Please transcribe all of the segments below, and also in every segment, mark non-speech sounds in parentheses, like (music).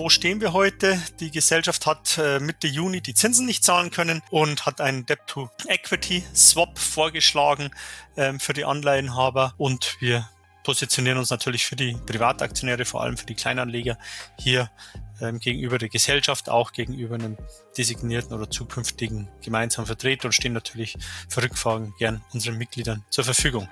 wo stehen wir heute? Die Gesellschaft hat äh, Mitte Juni die Zinsen nicht zahlen können und hat einen Debt-to-Equity-Swap vorgeschlagen ähm, für die Anleihenhaber und wir positionieren uns natürlich für die Privataktionäre, vor allem für die Kleinanleger hier ähm, gegenüber der Gesellschaft, auch gegenüber einem designierten oder zukünftigen gemeinsamen Vertreter und stehen natürlich für Rückfragen gern unseren Mitgliedern zur Verfügung.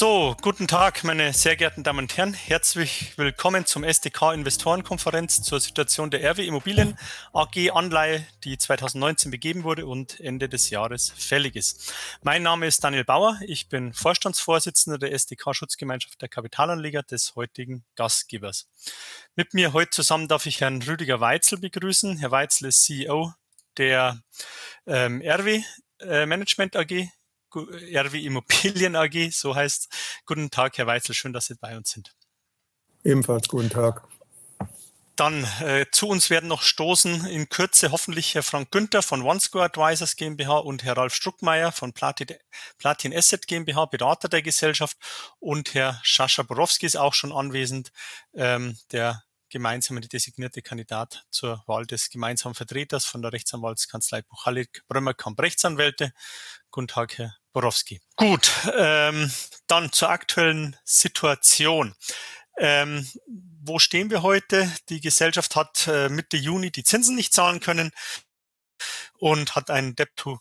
So, guten Tag, meine sehr geehrten Damen und Herren. Herzlich willkommen zum SDK Investorenkonferenz zur Situation der RW Immobilien AG Anleihe, die 2019 begeben wurde und Ende des Jahres fällig ist. Mein Name ist Daniel Bauer. Ich bin Vorstandsvorsitzender der SDK Schutzgemeinschaft der Kapitalanleger des heutigen Gastgebers. Mit mir heute zusammen darf ich Herrn Rüdiger Weitzel begrüßen. Herr Weitzel ist CEO der ähm, RW äh, Management AG RW Immobilien AG, so heißt. Guten Tag, Herr Weitzel, schön, dass Sie bei uns sind. Ebenfalls guten Tag. Dann äh, zu uns werden noch stoßen in Kürze hoffentlich Herr Frank Günther von OneScore Advisors GmbH und Herr Ralf Struckmeier von Platin, Platin Asset GmbH, Berater der Gesellschaft und Herr Sascha Borowski ist auch schon anwesend, ähm, der gemeinsame designierte Kandidat zur Wahl des gemeinsamen Vertreters von der Rechtsanwaltskanzlei Buchalik Brömmerkamp Rechtsanwälte. Guten Tag, Herr Borowski. Gut, ähm, dann zur aktuellen Situation. Ähm, wo stehen wir heute? Die Gesellschaft hat äh, Mitte Juni die Zinsen nicht zahlen können und hat einen Debt-to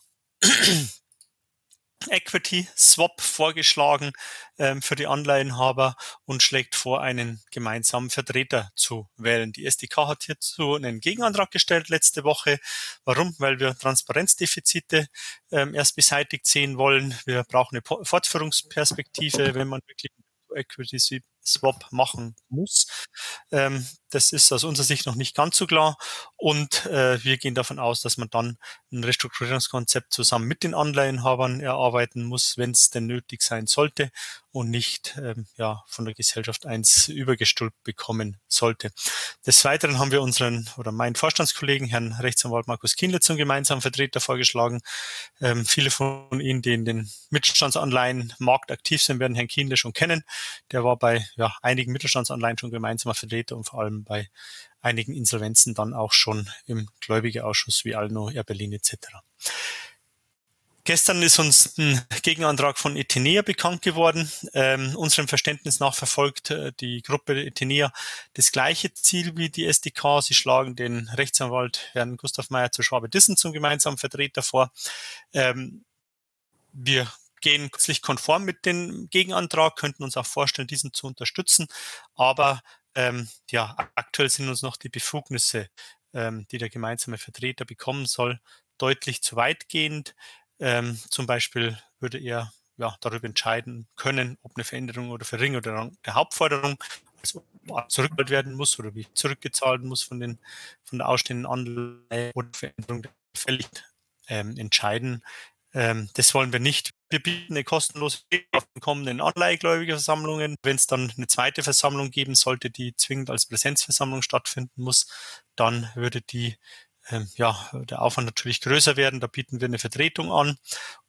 Equity Swap vorgeschlagen ähm, für die Anleihenhaber und schlägt vor, einen gemeinsamen Vertreter zu wählen. Die SDK hat hierzu einen Gegenantrag gestellt letzte Woche. Warum? Weil wir Transparenzdefizite ähm, erst beseitigt sehen wollen. Wir brauchen eine Fortführungsperspektive, wenn man wirklich Equity Swap machen muss. Ähm, das ist aus unserer Sicht noch nicht ganz so klar. Und äh, wir gehen davon aus, dass man dann ein Restrukturierungskonzept zusammen mit den Anleihenhabern erarbeiten muss, wenn es denn nötig sein sollte und nicht ähm, ja, von der Gesellschaft eins übergestülpt bekommen sollte. Des Weiteren haben wir unseren oder meinen Vorstandskollegen, Herrn Rechtsanwalt Markus Kindle, zum gemeinsamen Vertreter vorgeschlagen. Ähm, viele von Ihnen, die in den Mittelstandsanleihen Markt aktiv sind, werden Herrn Kindle schon kennen. Der war bei ja, einigen Mittelstandsanleihen schon gemeinsamer Vertreter und vor allem bei einigen Insolvenzen dann auch schon im Gläubigeausschuss wie Alno, Air Berlin etc. Gestern ist uns ein Gegenantrag von Etenea bekannt geworden. Ähm, unserem Verständnis nach verfolgt äh, die Gruppe Etenea das gleiche Ziel wie die SDK. Sie schlagen den Rechtsanwalt Herrn Gustav Meyer zu Schwabe-Dissen zum gemeinsamen Vertreter vor. Ähm, wir gehen kürzlich konform mit dem Gegenantrag, könnten uns auch vorstellen, diesen zu unterstützen. Aber ähm, ja, aktuell sind uns noch die Befugnisse, ähm, die der gemeinsame Vertreter bekommen soll, deutlich zu weitgehend. Ähm, zum Beispiel würde er ja, darüber entscheiden können, ob eine Veränderung oder Verringerung der Hauptforderung also zurückgezahlt werden muss oder wie zurückgezahlt muss von, den, von der ausstehenden Anleihe oder Veränderung der Fällig ähm, entscheiden. Ähm, das wollen wir nicht. Wir bieten eine kostenlose auf den kommenden Anleihegläubigerversammlungen. Wenn es dann eine zweite Versammlung geben sollte, die zwingend als Präsenzversammlung stattfinden muss, dann würde die ähm, ja, der Aufwand natürlich größer werden. Da bieten wir eine Vertretung an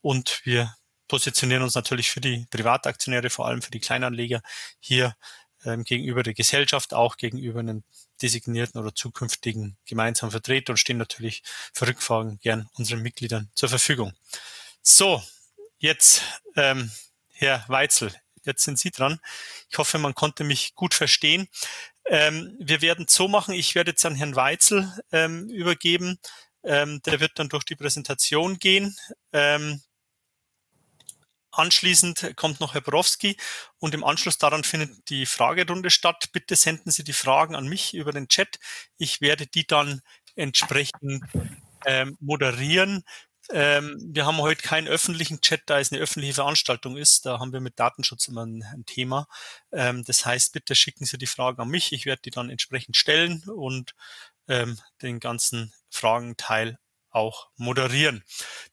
und wir positionieren uns natürlich für die Privataktionäre, vor allem für die Kleinanleger hier ähm, gegenüber der Gesellschaft, auch gegenüber einem designierten oder zukünftigen gemeinsamen Vertreter und stehen natürlich für Rückfragen gern unseren Mitgliedern zur Verfügung. So, Jetzt, ähm, Herr Weitzel, jetzt sind Sie dran. Ich hoffe, man konnte mich gut verstehen. Ähm, wir werden es so machen, ich werde jetzt an Herrn Weitzel ähm, übergeben. Ähm, der wird dann durch die Präsentation gehen. Ähm, anschließend kommt noch Herr Borowski und im Anschluss daran findet die Fragerunde statt. Bitte senden Sie die Fragen an mich über den Chat. Ich werde die dann entsprechend ähm, moderieren. Ähm, wir haben heute keinen öffentlichen Chat, da es eine öffentliche Veranstaltung ist. Da haben wir mit Datenschutz immer ein, ein Thema. Ähm, das heißt, bitte schicken Sie die Fragen an mich. Ich werde die dann entsprechend stellen und ähm, den ganzen Fragenteil auch moderieren.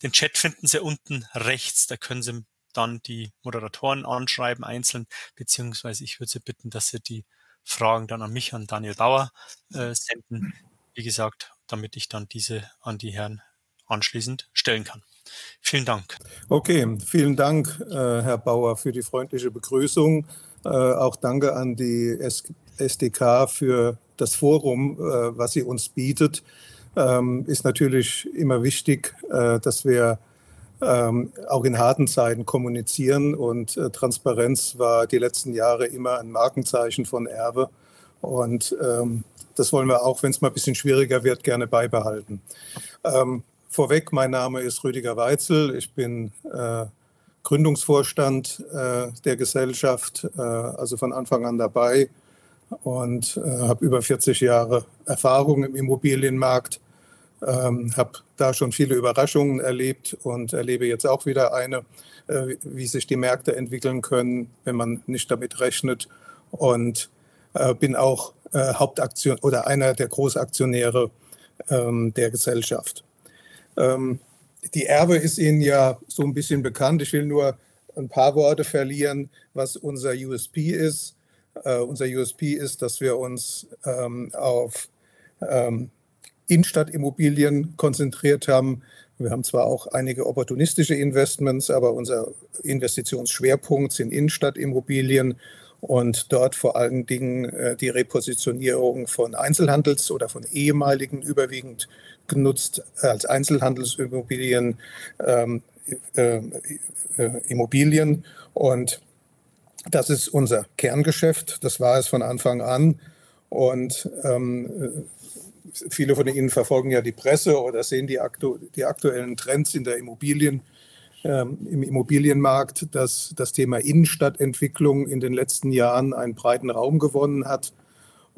Den Chat finden Sie unten rechts. Da können Sie dann die Moderatoren anschreiben, einzeln, beziehungsweise ich würde Sie bitten, dass Sie die Fragen dann an mich, an Daniel Bauer äh, senden. Wie gesagt, damit ich dann diese an die Herren anschließend stellen kann. Vielen Dank. Okay, vielen Dank, äh, Herr Bauer, für die freundliche Begrüßung. Äh, auch danke an die SDK für das Forum, äh, was sie uns bietet. Ähm, ist natürlich immer wichtig, dass wir ähm, auch in harten Zeiten kommunizieren. Und Transparenz war die letzten Jahre immer ein Markenzeichen von Erbe. Und ähm, das wollen wir auch, wenn es mal ein bisschen schwieriger wird, gerne beibehalten. Vorweg, mein Name ist Rüdiger Weitzel. Ich bin äh, Gründungsvorstand äh, der Gesellschaft, äh, also von Anfang an dabei und äh, habe über 40 Jahre Erfahrung im Immobilienmarkt, ähm, habe da schon viele Überraschungen erlebt und erlebe jetzt auch wieder eine, äh, wie sich die Märkte entwickeln können, wenn man nicht damit rechnet und äh, bin auch Hauptaktion oder einer der Großaktionäre ähm, der Gesellschaft. Ähm, die Erbe ist Ihnen ja so ein bisschen bekannt. Ich will nur ein paar Worte verlieren, was unser USP ist. Uh, unser USP ist, dass wir uns ähm, auf ähm, Innenstadtimmobilien konzentriert haben. Wir haben zwar auch einige opportunistische Investments, aber unser Investitionsschwerpunkt sind Innenstadtimmobilien und dort vor allen Dingen äh, die Repositionierung von Einzelhandels- oder von ehemaligen überwiegend genutzt als Einzelhandelsimmobilien ähm, äh, äh, Immobilien und das ist unser Kerngeschäft. Das war es von Anfang an und ähm, viele von Ihnen verfolgen ja die Presse oder sehen die, aktu die aktuellen Trends in der Immobilien ähm, im Immobilienmarkt, dass das Thema Innenstadtentwicklung in den letzten Jahren einen breiten Raum gewonnen hat.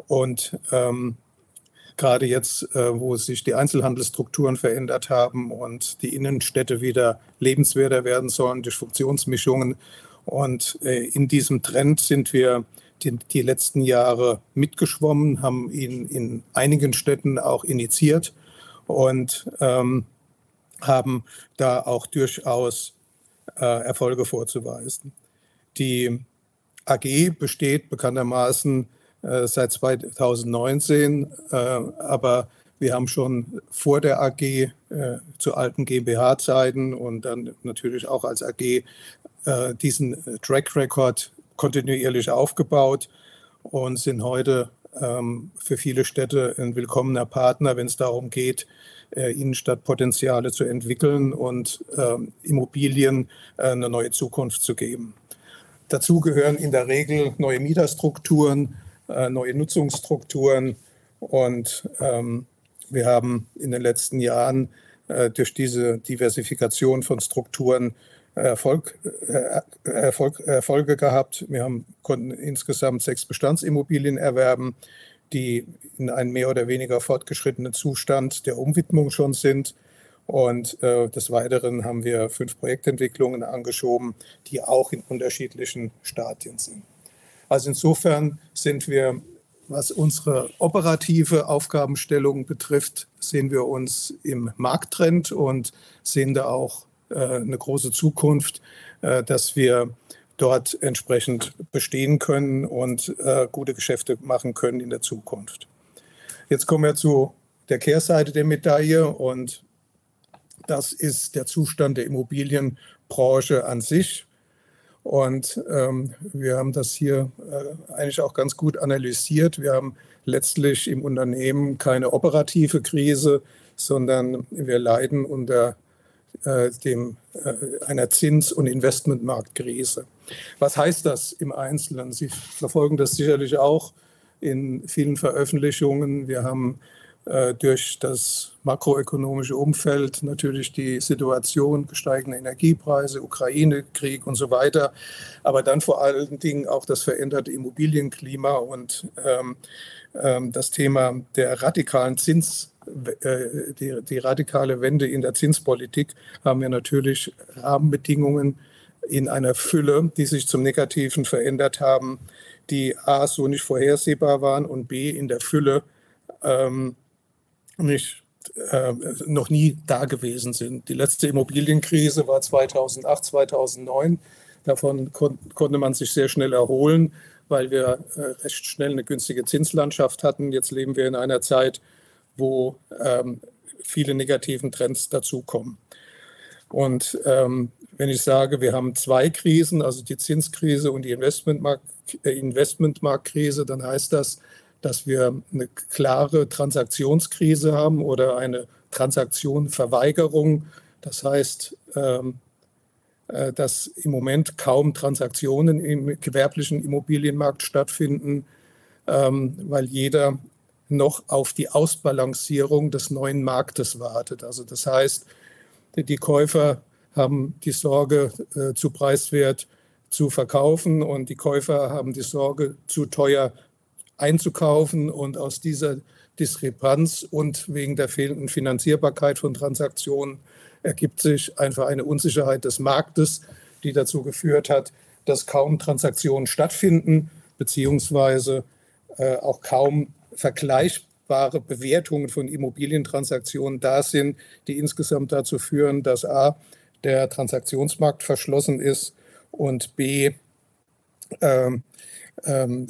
Und ähm, gerade jetzt, äh, wo sich die Einzelhandelsstrukturen verändert haben und die Innenstädte wieder lebenswerter werden sollen durch Funktionsmischungen. Und äh, in diesem Trend sind wir die, die letzten Jahre mitgeschwommen, haben ihn in einigen Städten auch initiiert und ähm, haben da auch durchaus äh, Erfolge vorzuweisen. Die AG besteht bekanntermaßen äh, seit 2019, äh, aber wir haben schon vor der AG äh, zu alten GmbH-Zeiten und dann natürlich auch als AG äh, diesen Track Record kontinuierlich aufgebaut und sind heute ähm, für viele Städte ein willkommener Partner, wenn es darum geht, äh, Innenstadtpotenziale zu entwickeln und ähm, Immobilien äh, eine neue Zukunft zu geben. Dazu gehören in der Regel neue Mieterstrukturen, äh, neue Nutzungsstrukturen und ähm, wir haben in den letzten Jahren durch diese Diversifikation von Strukturen Erfolg, Erfolg, Erfolge gehabt. Wir haben, konnten insgesamt sechs Bestandsimmobilien erwerben die in einem mehr oder weniger fortgeschrittenen Zustand der Umwidmung schon sind. Und äh, des Weiteren haben wir fünf Projektentwicklungen angeschoben, die auch in unterschiedlichen Stadien sind. Also insofern sind wir, was unsere operative Aufgabenstellung betrifft, sehen wir uns im Markttrend und sehen da auch äh, eine große Zukunft, äh, dass wir dort entsprechend bestehen können und äh, gute Geschäfte machen können in der Zukunft. Jetzt kommen wir zu der Kehrseite der Medaille und das ist der Zustand der Immobilienbranche an sich. Und ähm, wir haben das hier äh, eigentlich auch ganz gut analysiert. Wir haben letztlich im Unternehmen keine operative Krise, sondern wir leiden unter äh, dem, äh, einer Zins- und Investmentmarktkrise. Was heißt das im Einzelnen? Sie verfolgen das sicherlich auch in vielen Veröffentlichungen. Wir haben äh, durch das makroökonomische Umfeld natürlich die Situation gesteigender Energiepreise, Ukraine-Krieg und so weiter, aber dann vor allen Dingen auch das veränderte Immobilienklima und ähm, ähm, das Thema der radikalen Zins die, die radikale Wende in der Zinspolitik haben wir natürlich Rahmenbedingungen in einer Fülle, die sich zum Negativen verändert haben, die A so nicht vorhersehbar waren und B in der Fülle ähm, nicht, äh, noch nie da gewesen sind. Die letzte Immobilienkrise war 2008, 2009. Davon kon konnte man sich sehr schnell erholen, weil wir äh, recht schnell eine günstige Zinslandschaft hatten. Jetzt leben wir in einer Zeit, wo ähm, viele negativen Trends dazukommen. Und ähm, wenn ich sage, wir haben zwei Krisen, also die Zinskrise und die Investmentmarkt, äh, Investmentmarktkrise, dann heißt das, dass wir eine klare Transaktionskrise haben oder eine Transaktionenverweigerung. Das heißt, ähm, äh, dass im Moment kaum Transaktionen im gewerblichen Immobilienmarkt stattfinden, ähm, weil jeder noch auf die Ausbalancierung des neuen Marktes wartet. Also das heißt, die Käufer haben die Sorge, äh, zu preiswert zu verkaufen und die Käufer haben die Sorge, zu teuer einzukaufen. Und aus dieser Diskrepanz und wegen der fehlenden Finanzierbarkeit von Transaktionen ergibt sich einfach eine Unsicherheit des Marktes, die dazu geführt hat, dass kaum Transaktionen stattfinden, beziehungsweise äh, auch kaum vergleichbare Bewertungen von Immobilientransaktionen da sind, die insgesamt dazu führen, dass a. der Transaktionsmarkt verschlossen ist und b. Ähm, ähm,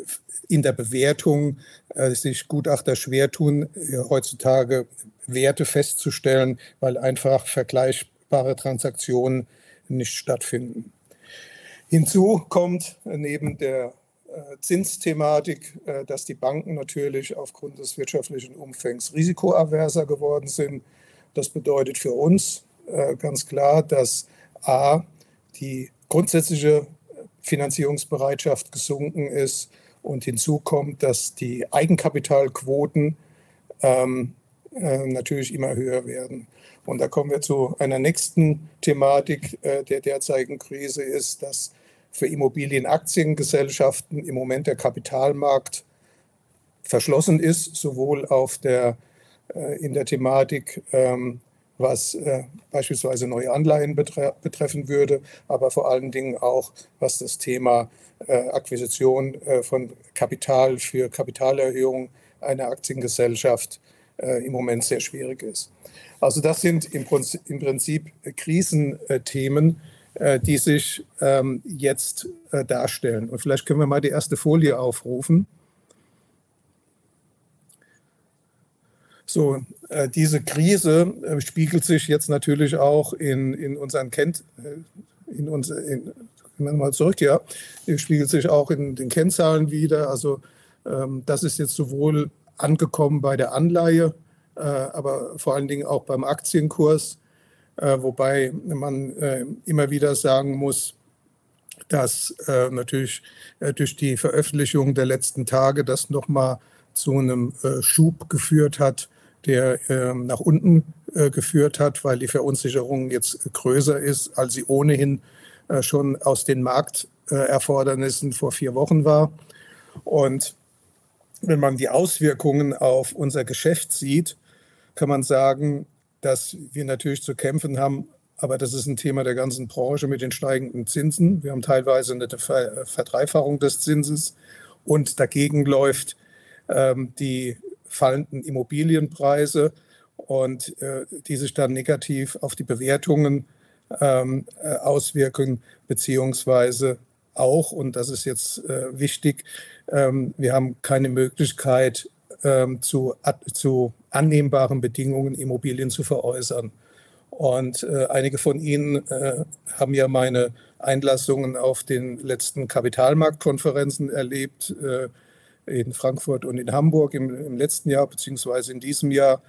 in der Bewertung äh, sich Gutachter schwer tun, äh, heutzutage Werte festzustellen, weil einfach vergleichbare Transaktionen nicht stattfinden. Hinzu kommt neben der Zinsthematik, äh, dass die Banken natürlich aufgrund des wirtschaftlichen Umfangs risikoaverser geworden sind. Das bedeutet für uns äh, ganz klar, dass a. die grundsätzliche Finanzierungsbereitschaft gesunken ist und hinzu kommt, dass die Eigenkapitalquoten ähm, äh, natürlich immer höher werden. Und da kommen wir zu einer nächsten Thematik äh, der derzeitigen Krise, ist, dass für Immobilienaktiengesellschaften im Moment der Kapitalmarkt verschlossen ist, sowohl auf der, äh, in der Thematik, ähm, was äh, beispielsweise neue Anleihen betre betreffen würde, aber vor allen Dingen auch, was das Thema äh, Akquisition äh, von Kapital für Kapitalerhöhung einer Aktiengesellschaft äh, im Moment sehr schwierig ist. Also das sind im Prinzip, im Prinzip Krisenthemen, die sich ähm, jetzt äh, darstellen. Und vielleicht können wir mal die erste Folie aufrufen. So, äh, diese Krise äh, spiegelt sich jetzt natürlich auch in, in unseren Kennt, äh, in uns, in, mal zurück, ja, spiegelt sich auch in den Kennzahlen wieder. Also ähm, das ist jetzt sowohl angekommen bei der Anleihe, äh, aber vor allen Dingen auch beim Aktienkurs. Äh, wobei man äh, immer wieder sagen muss, dass äh, natürlich durch die Veröffentlichung der letzten Tage das nochmal zu einem Schub geführt hat, der ähm, nach unten geführt hat, weil die Verunsicherung jetzt größer ist, als sie ohnehin schon aus den Markterfordernissen vor vier Wochen war. Und wenn man die Auswirkungen auf unser Geschäft sieht, kann man sagen, dass wir natürlich zu kämpfen haben, aber das ist ein Thema der ganzen Branche mit den steigenden Zinsen. Wir haben teilweise eine Verdreifachung des Zinses und dagegen läuft ähm, die fallenden Immobilienpreise und äh, die sich dann negativ auf die Bewertungen ähm, äh, auswirken, beziehungsweise auch, und das ist jetzt äh, wichtig, ähm, wir haben keine Möglichkeit, ähm, zu, zu annehmbaren Bedingungen Immobilien zu veräußern. Und äh, einige von Ihnen äh, haben ja meine Einlassungen auf den letzten Kapitalmarktkonferenzen erlebt, äh, in Frankfurt und in Hamburg im, im, letzten Jahr, beziehungsweise in diesem Jahr.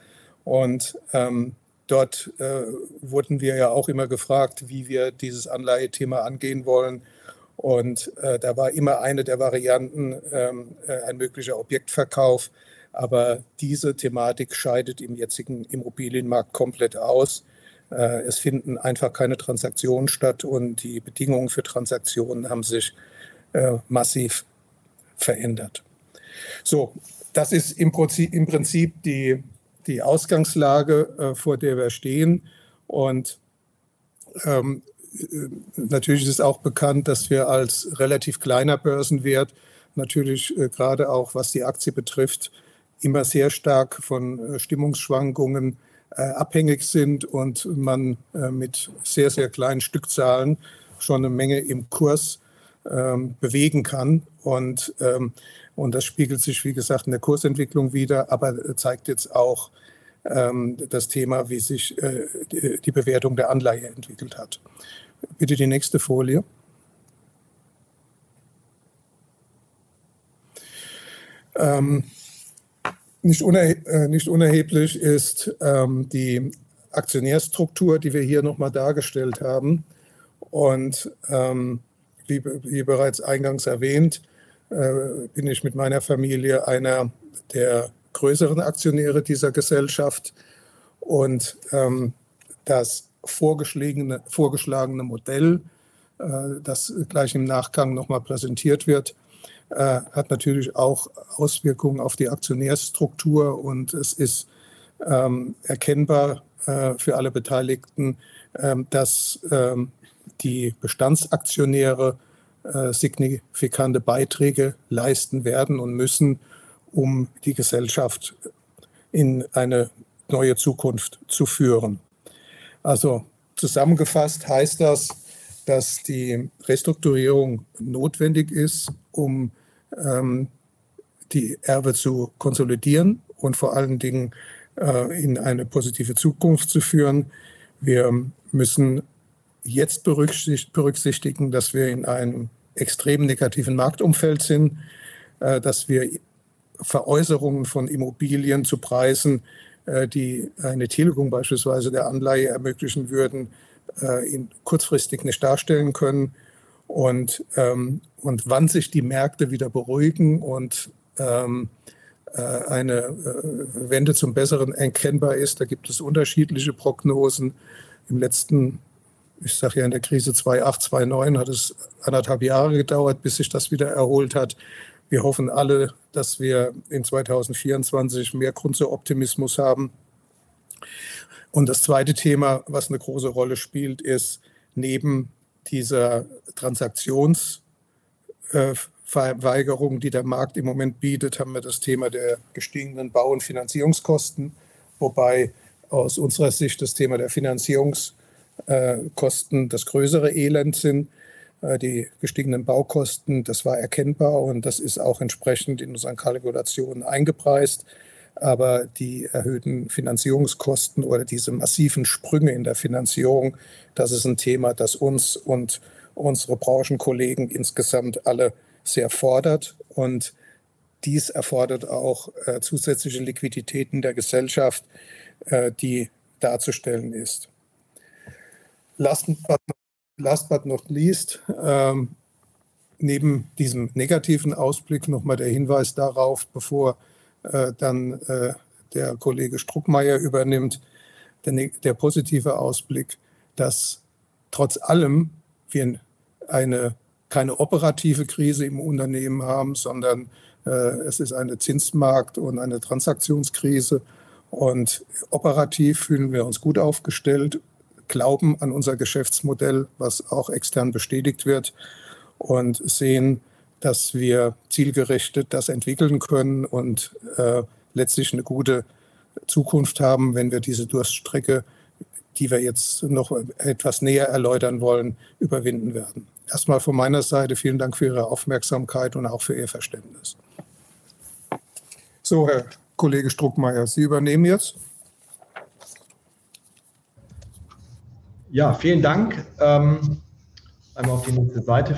Und ähm, dort äh, wurden wir ja auch immer gefragt, wie wir dieses Anleihethema angehen wollen. Und äh, da war immer eine der Varianten ähm, äh, ein möglicher Objektverkauf. Aber diese Thematik scheidet im jetzigen Immobilienmarkt komplett aus. Äh, es finden einfach keine Transaktionen statt und die Bedingungen für Transaktionen haben sich äh, massiv verändert. So, das ist im Prinzip, die, die Ausgangslage, äh, vor der wir stehen. Und ähm, natürlich ist auch bekannt, dass wir als relativ kleiner Börsenwert natürlich äh, gerade auch was die Aktie betrifft, immer sehr stark von äh, Stimmungsschwankungen äh, abhängig sind und man äh, mit sehr, sehr kleinen Stückzahlen schon eine Menge im Kurs ähm, bewegen kann. Und, ähm, und das spiegelt sich, wie gesagt, in der Kursentwicklung wieder, aber zeigt jetzt auch ähm, das Thema, wie sich die Bewertung der Anleihe entwickelt hat. Bitte die nächste Folie. Ähm, nicht, unerhe äh, nicht, unerheblich ist ähm, die Aktionärstruktur, die wir hier nochmal dargestellt haben. Und ähm, wie, wie, bereits eingangs erwähnt, äh, bin ich mit meiner Familie einer der größeren Aktionäre dieser Gesellschaft. Und ähm, das vorgeschlagene, vorgeschlagene Modell, äh, das gleich im Nachgang nochmal präsentiert wird, äh, hat natürlich auch Auswirkungen auf die Aktionärsstruktur und es ist ähm, erkennbar äh, für alle Beteiligten, ähm, dass ähm, die Bestandsaktionäre äh, signifikante Beiträge leisten werden und müssen, um die Gesellschaft in eine neue Zukunft zu führen. Also zusammengefasst heißt das, dass die Restrukturierung notwendig ist, um ähm, die Erbe zu konsolidieren und vor allen Dingen äh, in eine positive Zukunft zu führen. Wir müssen jetzt berücksichtigen, dass wir in einem extrem negativen Marktumfeld sind, äh, dass wir Veräußerungen von Immobilien zu Preisen, äh, die eine Tilgung beispielsweise der Anleihe ermöglichen würden, äh, kurzfristig nicht darstellen können und, ähm, und wann sich die Märkte wieder beruhigen und ähm, äh, eine äh, Wende zum Besseren erkennbar ist. Da gibt es unterschiedliche Prognosen. Im letzten, ich sage ja in der Krise 2008, 2009 hat es anderthalb Jahre gedauert, bis sich das wieder erholt hat. Wir hoffen alle, dass wir in 2024 mehr Grund zur Optimismus haben. Und das zweite Thema, was eine große Rolle spielt, ist neben dieser Transaktionsverweigerung, die der Markt im Moment bietet, haben wir das Thema der gestiegenen Bau- und Finanzierungskosten, wobei aus unserer Sicht das Thema der Finanzierungskosten das größere Elend sind. Äh, die gestiegenen Baukosten, das war erkennbar und das ist auch entsprechend in unseren Kalkulationen eingepreist. Aber die erhöhten Finanzierungskosten oder diese massiven Sprünge in der Finanzierung, das ist ein Thema, das uns und unsere Branchenkollegen insgesamt alle sehr fordert. Und dies erfordert auch äh, zusätzliche Liquiditäten der Gesellschaft, äh, die darzustellen ist. Last but, last but not least, ähm, neben diesem negativen Ausblick nochmal der Hinweis darauf, bevor dann äh, der Kollege Struckmeier übernimmt, der, ne-, der positive Ausblick, dass trotz allem wir eine, keine operative Krise im Unternehmen haben, sondern äh, es ist eine Zinsmarkt- und eine Transaktionskrise. Und operativ fühlen wir uns gut aufgestellt, glauben an unser Geschäftsmodell, was auch extern bestätigt wird und sehen dass wir zielgerichtet das entwickeln können und äh, letztlich eine gute Zukunft haben, wenn wir diese Durststrecke, die wir jetzt noch etwas näher erläutern wollen, überwinden werden. Erstmal von meiner Seite vielen Dank für Ihre Aufmerksamkeit und auch für Ihr Verständnis. So, Herr Kollege Struckmeier, Sie übernehmen jetzt. Ja, vielen Dank. Ähm, einmal auf die nächste Seite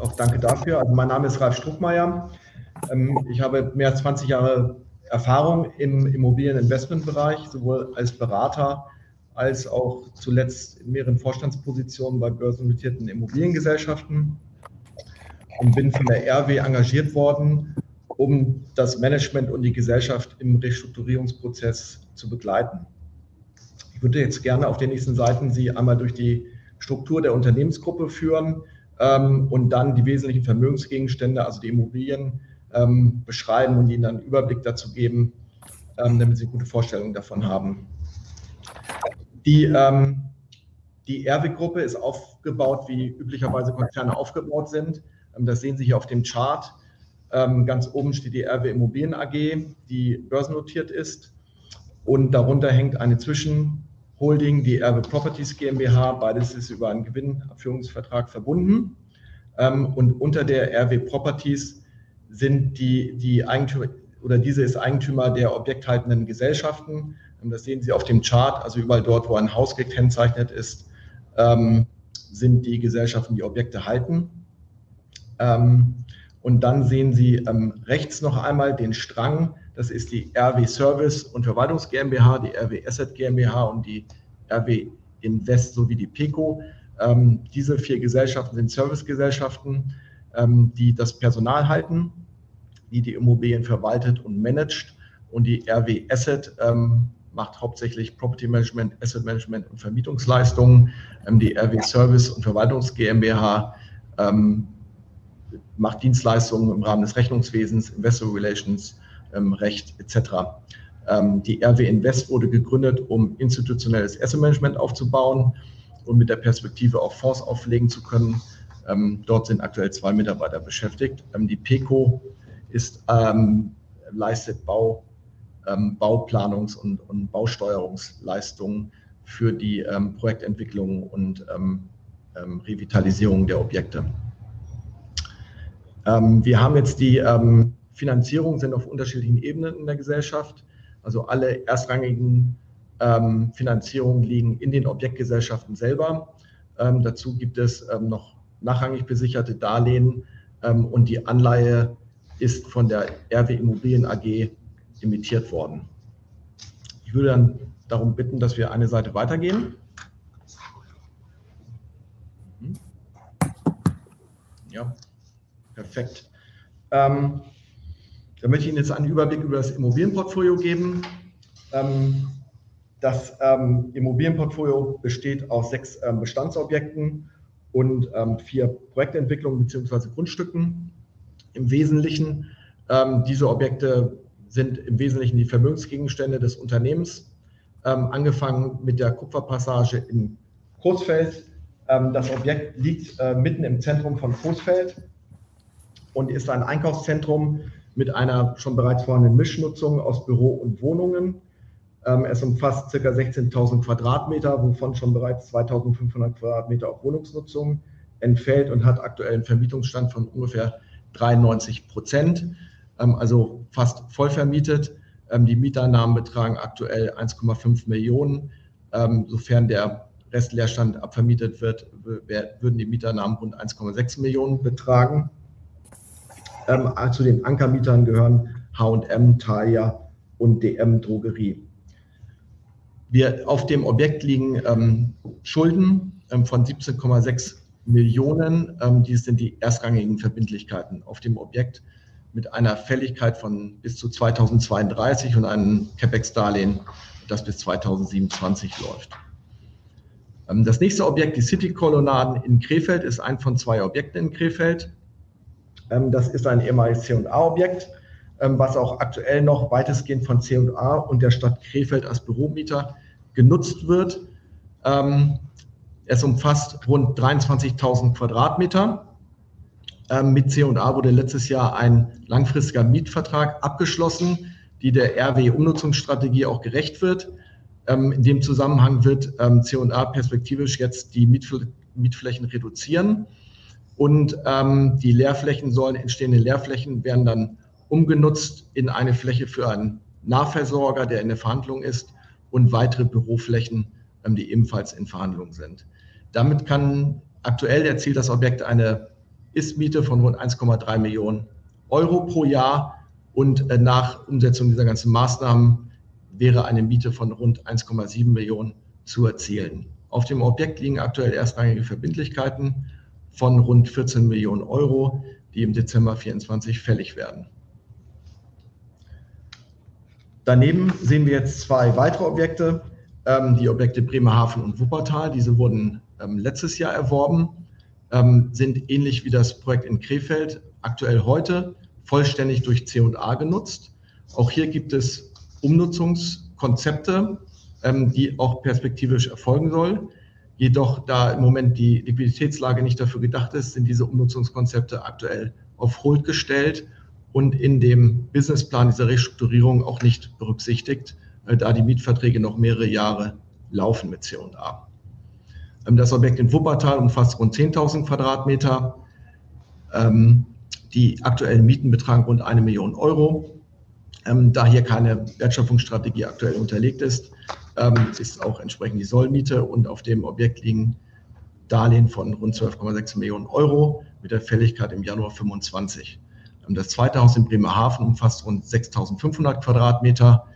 auch danke dafür. Also mein Name ist Ralf Struckmeier. Ähm, ich habe mehr als 20 Jahre Erfahrung im Immobilieninvestmentbereich, sowohl als Berater als auch zuletzt in mehreren Vorstandspositionen bei börsennotierten Immobiliengesellschaften und bin von der RW engagiert worden, um das Management und die Gesellschaft im Restrukturierungsprozess zu begleiten. Ich würde jetzt gerne auf den nächsten Seiten Sie einmal durch die Struktur der Unternehmensgruppe führen, und dann die wesentlichen Vermögensgegenstände, also die Immobilien, ähm, beschreiben und ihnen dann einen Überblick dazu geben, ähm, damit sie eine gute Vorstellung davon haben. Die, ähm, die Erwig-Gruppe ist aufgebaut, wie üblicherweise Konzerne aufgebaut sind. Ähm, das sehen Sie hier auf dem Chart. Ähm, ganz oben steht die RW Immobilien AG, die börsennotiert ist. Und darunter hängt eine Zwischen- Holding, die Erbe Properties GmbH. Beides ist über einen Gewinnabführungsvertrag verbunden. Ähm, und unter der RW Properties sind die, die Eigentümer oder diese ist Eigentümer der objekthaltenden Gesellschaften. Das sehen Sie auf dem Chart, also überall dort, wo ein Haus gekennzeichnet ist, sind die Gesellschaften, die Objekte halten. Und dann sehen Sie rechts noch einmal den Strang. Das ist die RW Service und Verwaltungs GmbH, die RW Asset GmbH und die RW Invest sowie die PECO. Diese vier Gesellschaften sind Servicegesellschaften, die das Personal halten, die die Immobilien verwaltet und managt. Und die RW Asset macht hauptsächlich Property Management, Asset Management und Vermietungsleistungen. Die RW Service und Verwaltungs GmbH macht Dienstleistungen im Rahmen des Rechnungswesens, Investor Relations, Recht etc. Die RW Invest wurde gegründet, um institutionelles Asset Management aufzubauen und mit der Perspektive auch Fonds auflegen zu können. Dort sind aktuell zwei Mitarbeiter beschäftigt. Die PECO leistet Bauplanungs- und Bausteuerungsleistungen für die Projektentwicklung und Revitalisierung der Objekte. Wir haben jetzt die Finanzierung, sind auf unterschiedlichen Ebenen in der Gesellschaft. Also alle erstrangigen Finanzierungen liegen in den Objektgesellschaften selber. Dazu gibt es noch nachrangig besicherte Darlehen und die Anleihe ist von der RW Immobilien AG emittiert worden. Ich würde dann darum bitten, dass wir eine Seite weitergehen. Ja, perfekt. Dann möchte ich Ihnen jetzt einen Überblick über das Immobilienportfolio geben. Das Immobilienportfolio besteht aus sechs Bestandsobjekten und vier Projektentwicklungen beziehungsweise Grundstücken. Im Wesentlichen, diese Objekte sind im Wesentlichen die Vermögensgegenstände des Unternehmens, angefangen mit der Kupferpassage in Coesfeld. Das Objekt liegt mitten im Zentrum von Coesfeld und ist ein Einkaufszentrum mit einer schon bereits vorhandenen Mischnutzung aus Büro und Wohnungen. Es umfasst circa 16.000 Quadratmeter, wovon schon bereits 2.500 Quadratmeter auf Wohnungsnutzung entfällt und hat aktuell einen Vermietungsstand von ungefähr 93%, also fast voll vermietet. Die Mieteinnahmen betragen aktuell 1,5 Millionen. Sofern der Restleerstand abvermietet wird, würden die Mieteinnahmen rund 1,6 Millionen betragen. Zu den Ankermietern gehören H&M, Thalia und DM Drogerie. Auf dem Objekt liegen Schulden von 17,6 Millionen. Dies sind die erstrangigen Verbindlichkeiten auf dem Objekt mit einer Fälligkeit von bis zu 2032 und einem CapEx-Darlehen, das bis 2027 läuft. Das nächste Objekt, die City-Kolonnaden in Krefeld, ist eines von zwei Objekten in Krefeld. Das ist ein ehemaliges C&A-Objekt, was auch aktuell noch weitestgehend von C&A und der Stadt Krefeld als Büromieter genutzt wird. Es umfasst rund 23.000 Quadratmeter. Mit C&A wurde letztes Jahr ein langfristiger Mietvertrag abgeschlossen, der der RW-Umnutzungsstrategie auch gerecht wird. In dem Zusammenhang wird C&A perspektivisch jetzt die Mietflächen reduzieren und die Leerflächen sollen, entstehende Leerflächen werden dann umgenutzt in eine Fläche für einen Nahversorger, der in der Verhandlung ist und weitere Büroflächen, die ebenfalls in Verhandlung sind. Damit kann aktuell erzielt das Objekt eine Ist-Miete von rund 1,3 Millionen Euro pro Jahr und nach Umsetzung dieser ganzen Maßnahmen wäre eine Miete von rund 1,7 Millionen zu erzielen. Auf dem Objekt liegen aktuell erstrangige Verbindlichkeiten von rund 14 Millionen Euro, die im Dezember 2024 fällig werden. Daneben sehen wir jetzt zwei weitere Objekte, die Objekte Bremerhaven und Wuppertal. Diese wurden letztes Jahr erworben, sind ähnlich wie das Projekt in Krefeld aktuell heute vollständig durch C&A genutzt. Auch hier gibt es Umnutzungskonzepte, die auch perspektivisch erfolgen sollen. Jedoch, da im Moment die Liquiditätslage nicht dafür gedacht ist, sind diese Umnutzungskonzepte aktuell auf Hold gestellt und in dem Businessplan dieser Restrukturierung auch nicht berücksichtigt, da die Mietverträge noch mehrere Jahre laufen mit C&A. Das Objekt in Wuppertal umfasst rund 10.000 Quadratmeter. Die aktuellen Mieten betragen rund 1 Million Euro. Da hier keine Wertschöpfungsstrategie aktuell unterlegt ist, ist auch entsprechend die Sollmiete und auf dem Objekt liegen Darlehen von rund 12,6 Millionen € mit der Fälligkeit im Januar 2025. Das zweite Haus in Bremerhaven umfasst rund 6.500 Quadratmeter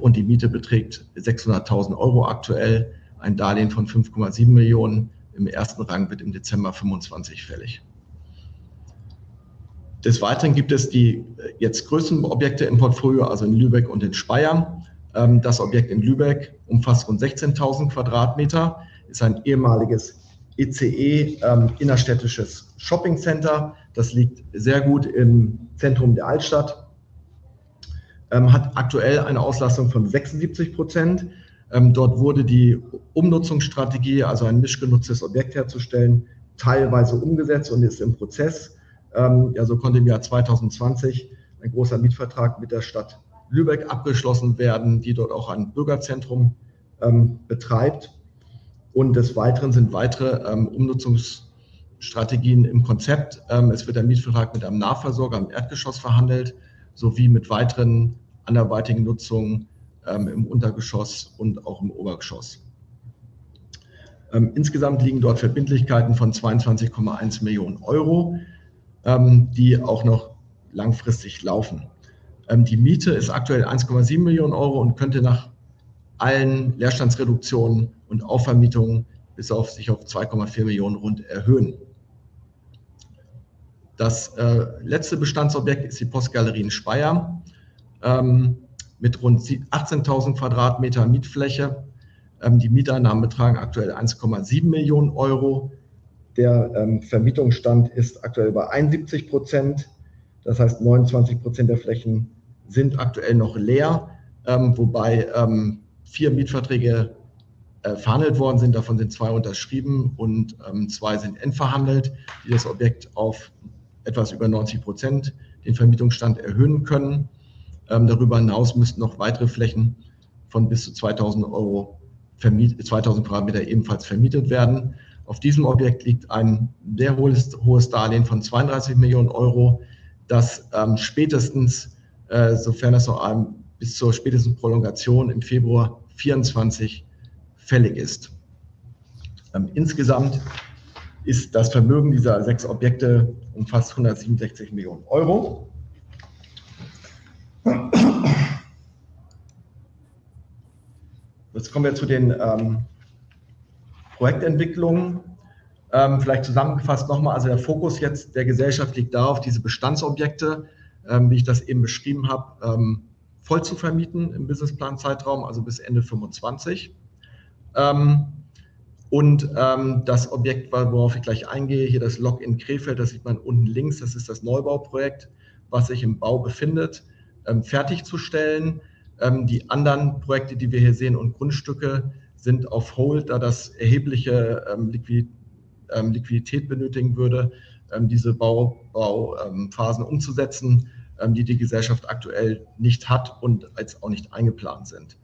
und die Miete beträgt 600.000 € aktuell. Ein Darlehen von 5,7 Millionen im ersten Rang wird im Dezember 2025 fällig. Des Weiteren gibt es die jetzt größten Objekte im Portfolio, also in Lübeck und in Speyer. Das Objekt in Lübeck umfasst rund 16.000 Quadratmeter, ist ein ehemaliges ECE innerstädtisches Shoppingcenter. Das liegt sehr gut im Zentrum der Altstadt, hat aktuell eine Auslastung von 76%. Dort wurde die Umnutzungsstrategie, also ein mischgenutztes Objekt herzustellen, teilweise umgesetzt und ist im Prozess. So konnte im Jahr 2020 ein großer Mietvertrag mit der Stadt Lübeck abgeschlossen werden, die dort auch ein Bürgerzentrum betreibt. Des Weiteren sind weitere Umnutzungsstrategien im Konzept. Es wird ein Mietvertrag mit einem Nahversorger im Erdgeschoss verhandelt, sowie mit weiteren anderweitigen Nutzungen im Untergeschoss und auch im Obergeschoss. Insgesamt liegen dort Verbindlichkeiten von 22,1 Millionen €, die auch noch langfristig laufen. Die Miete ist aktuell 1,7 Millionen € und könnte nach allen Leerstandsreduktionen und Aufvermietungen bis auf 2,4 Millionen € rund erhöhen. Das letzte Bestandsobjekt ist die Postgalerie in Speyer mit rund 18.000 Quadratmeter Mietfläche. Die Mieteinnahmen betragen aktuell 1,7 Millionen €. Der Vermietungsstand ist aktuell bei 71%. Das heißt, 29% der Flächen sind aktuell noch leer, wobei 4 Mietverträge verhandelt worden sind. Davon sind 2 unterschrieben und 2 sind endverhandelt, die das Objekt auf etwas über 90% den Vermietungsstand erhöhen können. Darüber hinaus müssten noch weitere Flächen von bis zu 2.000 Quadratmeter ebenfalls vermietet werden. Auf diesem Objekt liegt ein sehr hohes Darlehen von 32 Millionen €, das spätestens, sofern es noch bis zur spätesten Prolongation im Februar 2024 fällig ist. Insgesamt ist das Vermögen dieser 6 Objekte fast 167 Millionen €. Jetzt kommen wir zu den Projektentwicklungen. Vielleicht zusammengefasst noch mal: Also der Fokus jetzt der Gesellschaft liegt darauf, diese Bestandsobjekte, wie ich das eben beschrieben habe, voll zu vermieten im Businessplan-Zeitraum, also bis Ende 2025. Das Objekt, worauf ich gleich eingehe, hier das Log in Krefeld, das sieht man unten links. Das ist das Neubauprojekt, was sich im Bau befindet, fertigzustellen. Die anderen Projekte, die wir hier sehen und Grundstücke, sind auf Hold, da das erhebliche Liquidität benötigen würde, diese Bauphasen umzusetzen, die die Gesellschaft aktuell nicht hat und jetzt auch nicht eingeplant sind.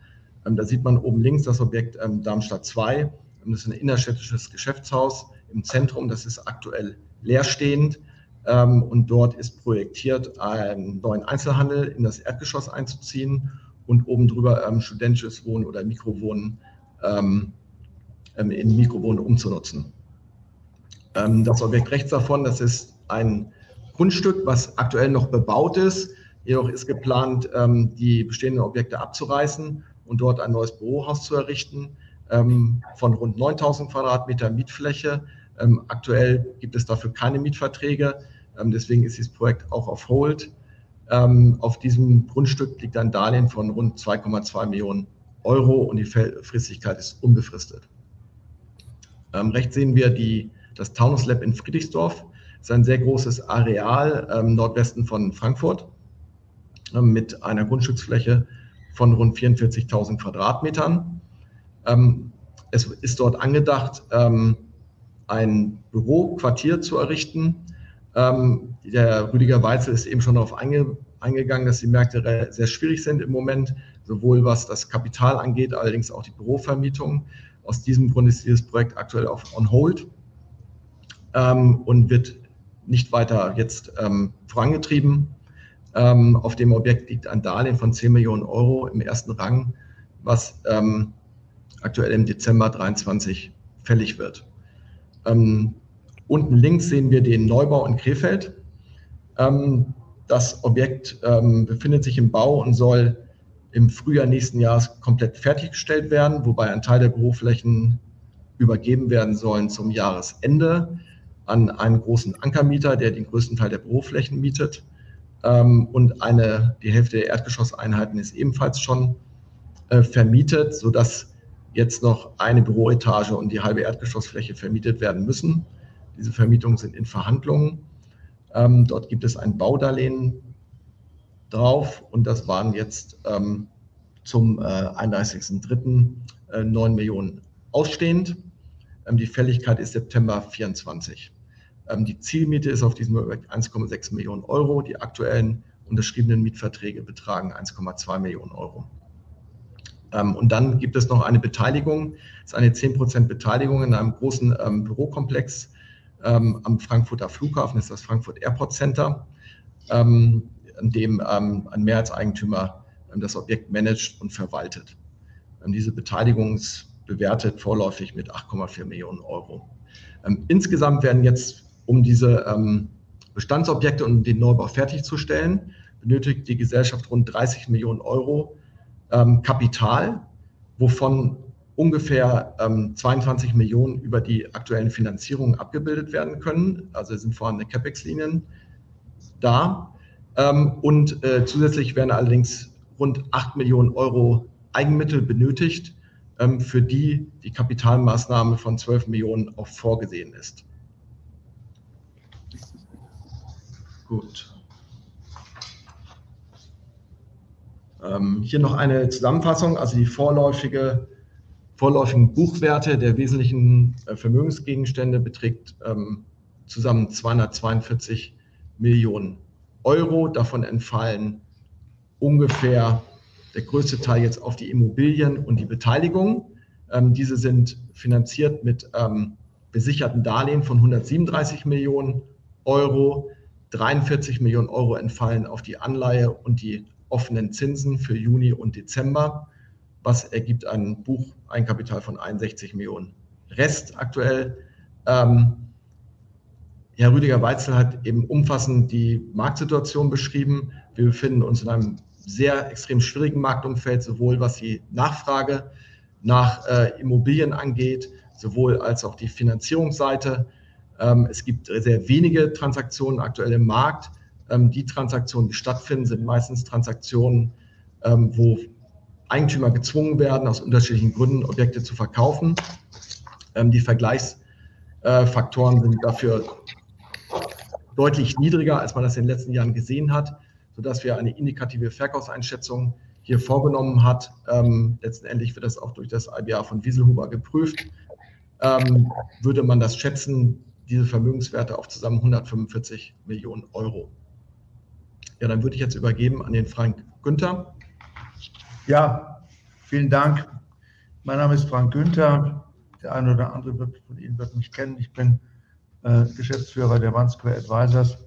Da sieht man oben links das Objekt Darmstadt 2. Das ist ein innerstädtisches Geschäftshaus im Zentrum. Das ist aktuell leerstehend und dort ist projektiert, einen neuen Einzelhandel in das Erdgeschoss einzuziehen und oben drüber studentisches Wohnen oder Mikrowohnen in Mikrowohnen umzunutzen. Das Objekt rechts davon, das ist ein Grundstück, was aktuell noch bebaut ist. Jedoch ist geplant, die bestehenden Objekte abzureißen und dort ein neues Bürohaus zu errichten, von rund 9.000 Quadratmeter Mietfläche. Aktuell gibt es dafür keine Mietverträge, deswegen ist dieses Projekt auch auf Hold. Auf diesem Grundstück liegt ein Darlehen von rund 2,2 Millionen € und die Fristigkeit ist unbefristet. Rechts sehen wir das Taunus-Lab in Friedrichsdorf. Ist ein sehr großes Areal im Nordwesten von Frankfurt mit einer Grundstücksfläche von rund 44.000 Quadratmetern. Es ist dort angedacht, ein Büroquartier zu errichten. Der Rüdiger Weitzel ist eben schon darauf eingegangen, dass die Märkte sehr schwierig sind im Moment, sowohl was das Kapital angeht, allerdings auch die Bürovermietung. Aus diesem Grund ist dieses Projekt aktuell auf on hold und wird nicht weiter jetzt vorangetrieben. Ähm, auf dem Objekt liegt ein Darlehen von 10 Millionen Euro im ersten Rang, was ähm, aktuell im Dezember 23 fällig wird. Ähm, unten links sehen wir den Neubau in Krefeld. Ähm, das Objekt ähm, befindet sich im Bau und soll im Frühjahr nächsten Jahres komplett fertiggestellt werden, wobei ein Teil der Büroflächen übergeben werden sollen zum Jahresende an einen großen Ankermieter, der den größten Teil der Büroflächen mietet. Ähm, und eine, die Hälfte der Erdgeschosseinheiten ist ebenfalls schon äh, vermietet, sodass jetzt noch eine Büroetage und die halbe Erdgeschossfläche vermietet werden müssen. Diese Vermietungen sind in Verhandlungen. Ähm, dort gibt es ein Baudarlehen drauf und das waren jetzt ähm, zum äh, 31.03. Äh, 9 Millionen ausstehend. Ähm, die Fälligkeit ist September 24. Ähm, die Zielmiete ist auf diesem Objekt 1,6 Millionen Euro. Die aktuellen unterschriebenen Mietverträge betragen 1,2 Millionen Euro. Ähm, und dann gibt es noch eine Beteiligung, das ist eine 10% Beteiligung in einem großen ähm, Bürokomplex am Frankfurter Flughafen, das ist das Frankfurt Airport Center, an dem ein Mehrheitseigentümer das Objekt managt und verwaltet. Diese Beteiligung ist bewertet vorläufig mit 8,4 Millionen Euro. Insgesamt werden jetzt um diese ähm, Bestandsobjekte und den Neubau fertigzustellen, benötigt die Gesellschaft rund 30 Millionen Euro ähm, Kapital, wovon ungefähr ähm, 22 Millionen über die aktuellen Finanzierungen abgebildet werden können. Also sind vorhandene CapEx-Linien da. Ähm, und äh, zusätzlich werden allerdings rund 8 Millionen Euro Eigenmittel benötigt, ähm, für die die Kapitalmaßnahme von 12 Millionen auch vorgesehen ist. Gut. Ähm, hier noch eine Zusammenfassung, also die vorläufige, vorläufigen Buchwerte der wesentlichen äh, Vermögensgegenstände beträgt ähm, zusammen 242 Millionen Euro. Davon entfallen ungefähr der größte Teil jetzt auf die Immobilien und die Beteiligung. Ähm, diese sind finanziert mit ähm, besicherten Darlehen von 137 Millionen Euro. 43 Millionen Euro entfallen auf die Anleihe und die offenen Zinsen für Juni und Dezember, was ergibt ein Bucheinkapital von 61 Millionen. Rest aktuell. Ähm, Herr Rüdiger Weitzel hat eben umfassend die Marktsituation beschrieben. Wir befinden uns in einem sehr extrem schwierigen Marktumfeld, sowohl was die Nachfrage nach äh, Immobilien angeht, sowohl als auch die Finanzierungsseite. Ähm, es gibt sehr wenige Transaktionen aktuell im Markt. Ähm, die Transaktionen, die stattfinden, sind meistens Transaktionen, ähm, wo Eigentümer gezwungen werden, aus unterschiedlichen Gründen Objekte zu verkaufen. Die Vergleichsfaktoren sind dafür deutlich niedriger, als man das in den letzten Jahren gesehen hat, sodass wir eine indikative Verkaufseinschätzung hier vorgenommen hat. letztendlich wird das auch durch das IBA von Wieselhuber geprüft. würde man das schätzen, diese Vermögenswerte auf zusammen 145 Millionen Euro. Ja, dann würde ich jetzt übergeben an den Frank Günther. Ja, vielen Dank. Mein Name ist Frank Günther. Der eine oder andere von Ihnen wird mich kennen. Ich bin äh, Geschäftsführer der One Square Advisors.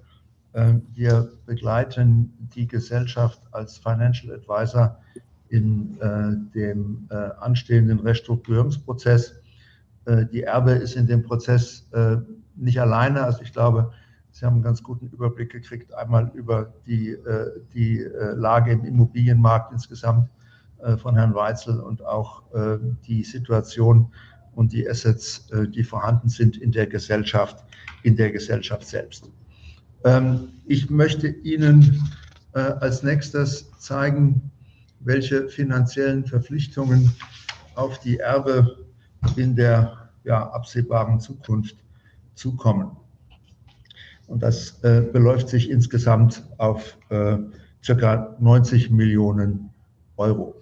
Äh, wir begleiten die Gesellschaft als Financial Advisor in äh, dem äh, anstehenden Restrukturierungsprozess. Äh, die Erbe ist in dem Prozess äh, nicht alleine. Also ich glaube, Sie haben einen ganz guten Überblick gekriegt, einmal über die, äh, die äh, Lage im Immobilienmarkt insgesamt äh, von Herrn Weitzel und auch die Situation und die Assets, die vorhanden sind in der Gesellschaft, in der Gesellschaft selbst. Ähm, ich möchte Ihnen als nächstes zeigen, welche finanziellen Verpflichtungen auf die Erbe in der ja, absehbaren Zukunft zukommen. Und das äh, beläuft sich insgesamt auf äh, circa 90 Millionen Euro.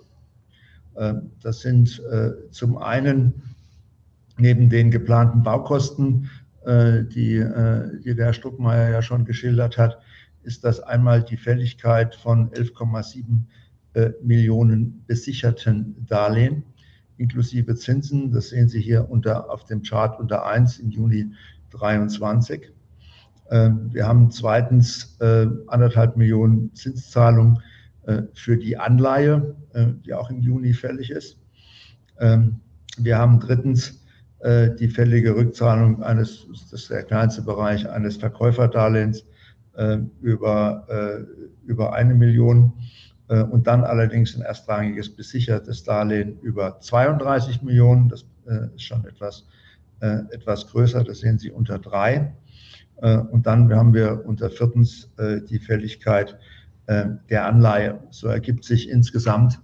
Äh, das sind äh, zum einen neben den geplanten Baukosten, äh, die, äh, die der Herr Stuckmeier ja schon geschildert hat, ist das einmal die Fälligkeit von 11,7 Millionen besicherten Darlehen inklusive Zinsen. Das sehen Sie hier unter, auf dem Chart unter 1 im Juni 23. Wir haben zweitens anderthalb Millionen Zinszahlungen für die Anleihe, die auch im Juni fällig ist. Wir haben drittens die fällige Rückzahlung eines, das ist der kleinste Bereich, eines Verkäuferdarlehens über 1 Million und dann allerdings ein erstrangiges besichertes Darlehen über 32 Millionen. Das ist schon etwas größer, das sehen Sie unter drei. Und dann haben wir unter viertens die Fälligkeit der Anleihe. So ergibt sich insgesamt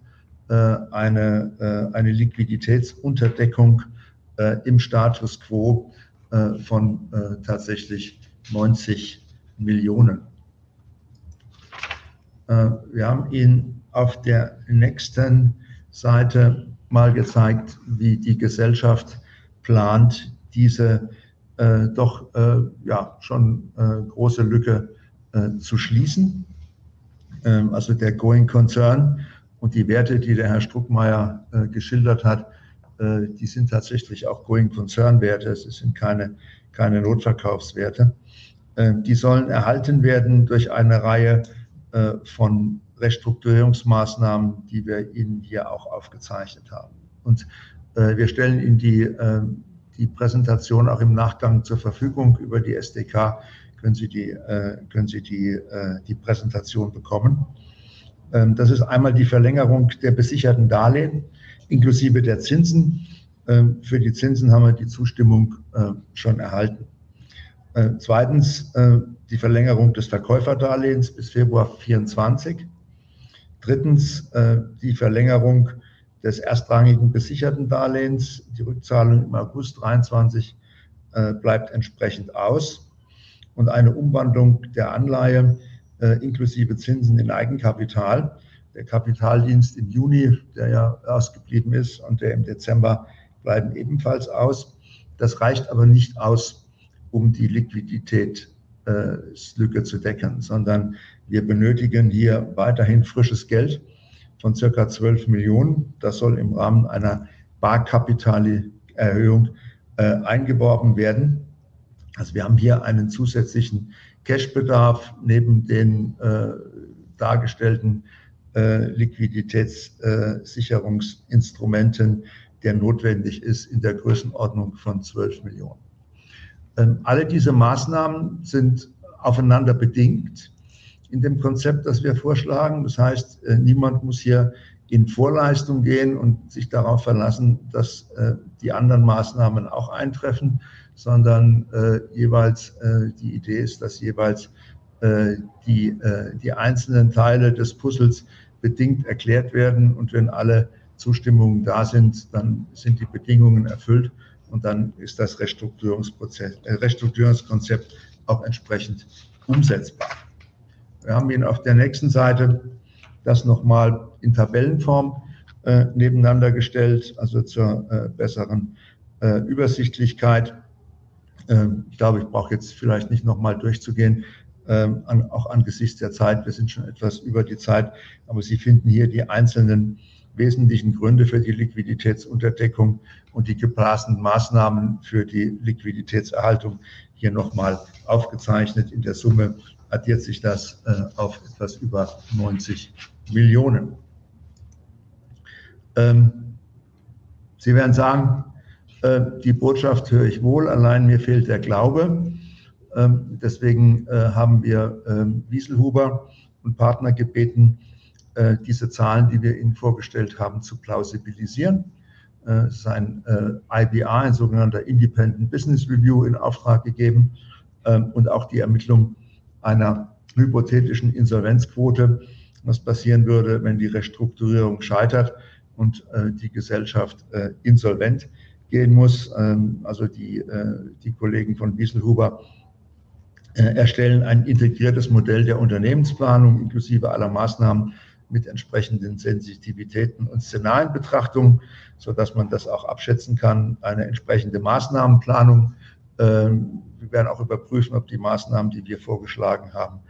eine Liquiditätsunterdeckung im Status quo von tatsächlich 90 Millionen. Wir haben Ihnen auf der nächsten Seite mal gezeigt, wie die Gesellschaft plant, diese doch ja schon große Lücke zu schließen. Also der Going Concern und die Werte, die der Herr Struckmeier geschildert hat, die sind tatsächlich auch Going Concern Werte. Es sind keine Notverkaufswerte. Die sollen erhalten werden durch eine Reihe von Restrukturierungsmaßnahmen, die wir Ihnen hier auch aufgezeichnet haben. Wir stellen Ihnen die Präsentation auch im Nachgang zur Verfügung. Über die SDK können Sie die Präsentation bekommen. Das ist einmal die Verlängerung der besicherten Darlehen inklusive der Zinsen. Für die Zinsen haben wir die Zustimmung schon erhalten. Zweitens die Verlängerung des Verkäuferdarlehens bis Februar 2024. Drittens die Verlängerung des erstrangigen besicherten Darlehens. Die Rückzahlung im August 2023 bleibt entsprechend aus und eine Umwandlung der Anleihe inklusive Zinsen in Eigenkapital. Der Kapitaldienst im Juni, der ja ausgeblieben ist, und der im Dezember bleiben ebenfalls aus. Das reicht aber nicht aus, um die Liquiditätslücke zu decken, sondern wir benötigen hier weiterhin frisches Geld von circa 12 Millionen. Das soll im Rahmen einer Barkapitalerhöhung eingeworben werden. Also wir haben hier einen zusätzlichen Cashbedarf neben den dargestellten Liquiditätssicherungsinstrumenten, der notwendig ist in der Größenordnung von 12 Millionen. Alle diese Maßnahmen sind aufeinander bedingt in dem Konzept, das wir vorschlagen. Das heißt, niemand muss hier in Vorleistung gehen und sich darauf verlassen, dass die anderen Maßnahmen auch eintreffen, sondern jeweils die Idee ist, dass jeweils die einzelnen Teile des Puzzles bedingt erklärt werden. Und wenn alle Zustimmungen da sind, dann sind die Bedingungen erfüllt und dann ist das Restrukturierungskonzept auch entsprechend umsetzbar. Wir haben Ihnen auf der nächsten Seite das noch mal in Tabellenform nebeneinander gestellt, also zur besseren Übersichtlichkeit. Ich glaube, ich brauche jetzt vielleicht nicht noch mal durchzugehen, auch angesichts der Zeit. Wir sind schon etwas über die Zeit, aber Sie finden hier die einzelnen wesentlichen Gründe für die Liquiditätsunterdeckung und die geplanten Maßnahmen für die Liquiditätserhaltung hier noch mal aufgezeichnet. In der Summe addiert sich das auf etwas über 90 Millionen. Sie werden sagen, die Botschaft höre ich wohl, allein mir fehlt der Glaube. Deswegen haben wir Wieselhuber und Partner gebeten, diese Zahlen, die wir Ihnen vorgestellt haben, zu plausibilisieren. Es ist ein IBR, ein sogenannter Independent Business Review, in Auftrag gegeben und auch die Ermittlung einer hypothetischen Insolvenzquote, was passieren würde, wenn die Restrukturierung scheitert und die Gesellschaft insolvent gehen muss. Also die Kollegen von Wieselhuber erstellen ein integriertes Modell der Unternehmensplanung inklusive aller Maßnahmen mit entsprechenden Sensitivitäten und Szenarienbetrachtungen, sodass man das auch abschätzen kann. Eine entsprechende Maßnahmenplanung. Wir werden auch überprüfen, ob die Maßnahmen, die wir vorgeschlagen haben,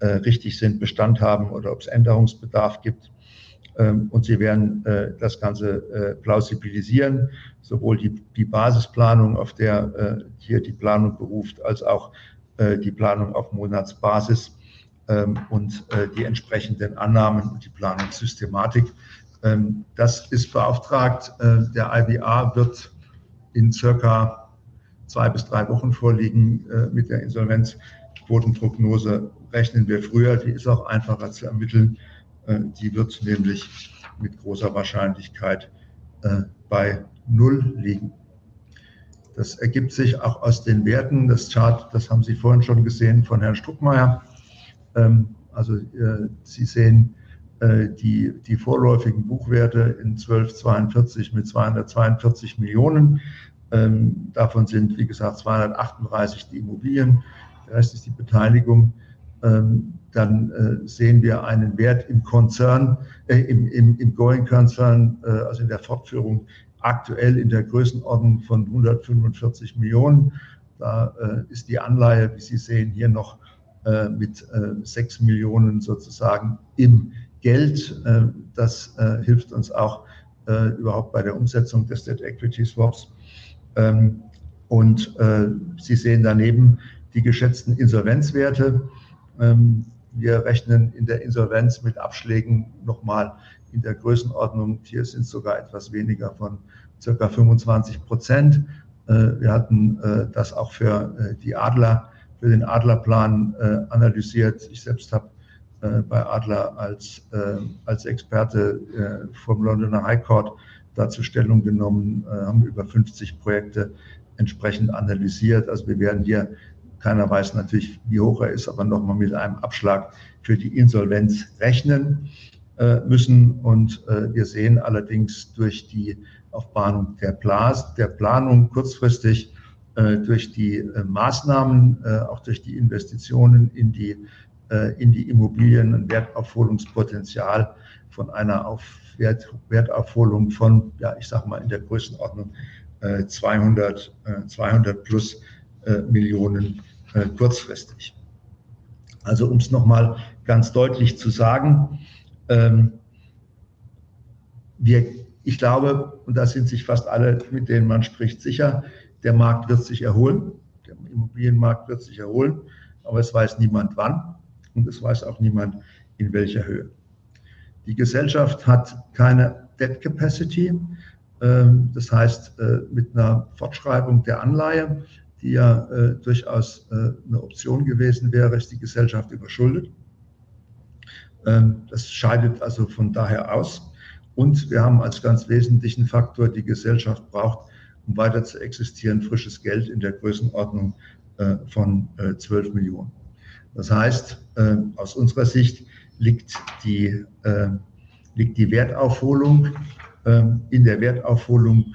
richtig sind, Bestand haben oder ob es Änderungsbedarf gibt. Und Sie werden das Ganze plausibilisieren, sowohl die Basisplanung, auf der hier die Planung beruht, als auch die Planung auf Monatsbasis ähm, und die entsprechenden Annahmen und die Planungssystematik. Ähm, das ist beauftragt. Der IBA wird in circa zwei bis drei Wochen vorliegen mit der Insolvenzquotenprognose. Rechnen wir früher, die ist auch einfacher zu ermitteln. Die wird nämlich mit großer Wahrscheinlichkeit bei Null liegen. Das ergibt sich auch aus den Werten. Das Chart, das haben Sie vorhin schon gesehen von Herrn Struckmeier. Ähm, also äh, Sie sehen äh, die, die vorläufigen Buchwerte in 1242 mit 242 Millionen. Ähm, davon sind, wie gesagt, 238 die Immobilien, der Rest ist die Beteiligung. Ähm, dann äh, sehen wir einen Wert im Konzern, im, im, im Going-Konzern, also in der Fortführung aktuell in der Größenordnung von 145 Millionen. Da äh, ist die Anleihe, wie Sie sehen, hier noch äh, mit äh, 6 Millionen sozusagen im Geld. Äh, das äh, hilft uns auch äh, überhaupt bei der Umsetzung des Debt Equity Swaps. Ähm, und Sie sehen daneben die geschätzten Insolvenzwerte. Ähm, wir rechnen in der Insolvenz mit Abschlägen nochmal in der Größenordnung, hier sind es sogar etwas weniger von circa 25 Prozent. Äh, wir hatten äh, das auch für äh, die Adler, für den Adlerplan analysiert. Ich selbst habe bei Adler als, als Experte vom Londoner High Court dazu Stellung genommen, haben über 50 Projekte entsprechend analysiert. Also wir werden hier, keiner weiß natürlich, wie hoch er ist, aber nochmal mit einem Abschlag für die Insolvenz rechnen. Äh, müssen. Und äh, wir sehen allerdings durch die Aufbahnung der, Blas, der Planung kurzfristig, äh, durch die Maßnahmen, auch durch die Investitionen in die, in die Immobilien ein Wertaufholungspotenzial von einer auf Wert, Wertaufholung von, ja, ich sage mal in der Größenordnung 200, 200 plus Millionen kurzfristig. Also um es nochmal ganz deutlich zu sagen, ähm, wir, ich glaube, und da sind sich fast alle, mit denen man spricht, sicher, der Markt wird sich erholen, der Immobilienmarkt wird sich erholen, aber es weiß niemand wann und es weiß auch niemand in welcher Höhe. Die Gesellschaft hat keine Debt Capacity, ähm, das heißt, äh, mit einer Fortschreibung der Anleihe, die ja äh, durchaus äh, eine Option gewesen wäre, ist die Gesellschaft überschuldet. Ähm, das scheidet also von daher aus. Und wir haben als ganz wesentlichen Faktor, die Gesellschaft braucht, um weiter zu existieren, frisches Geld in der Größenordnung von 12 äh, Millionen. Das heißt, äh, aus unserer Sicht liegt die, liegt die Wertaufholung in der Wertaufholung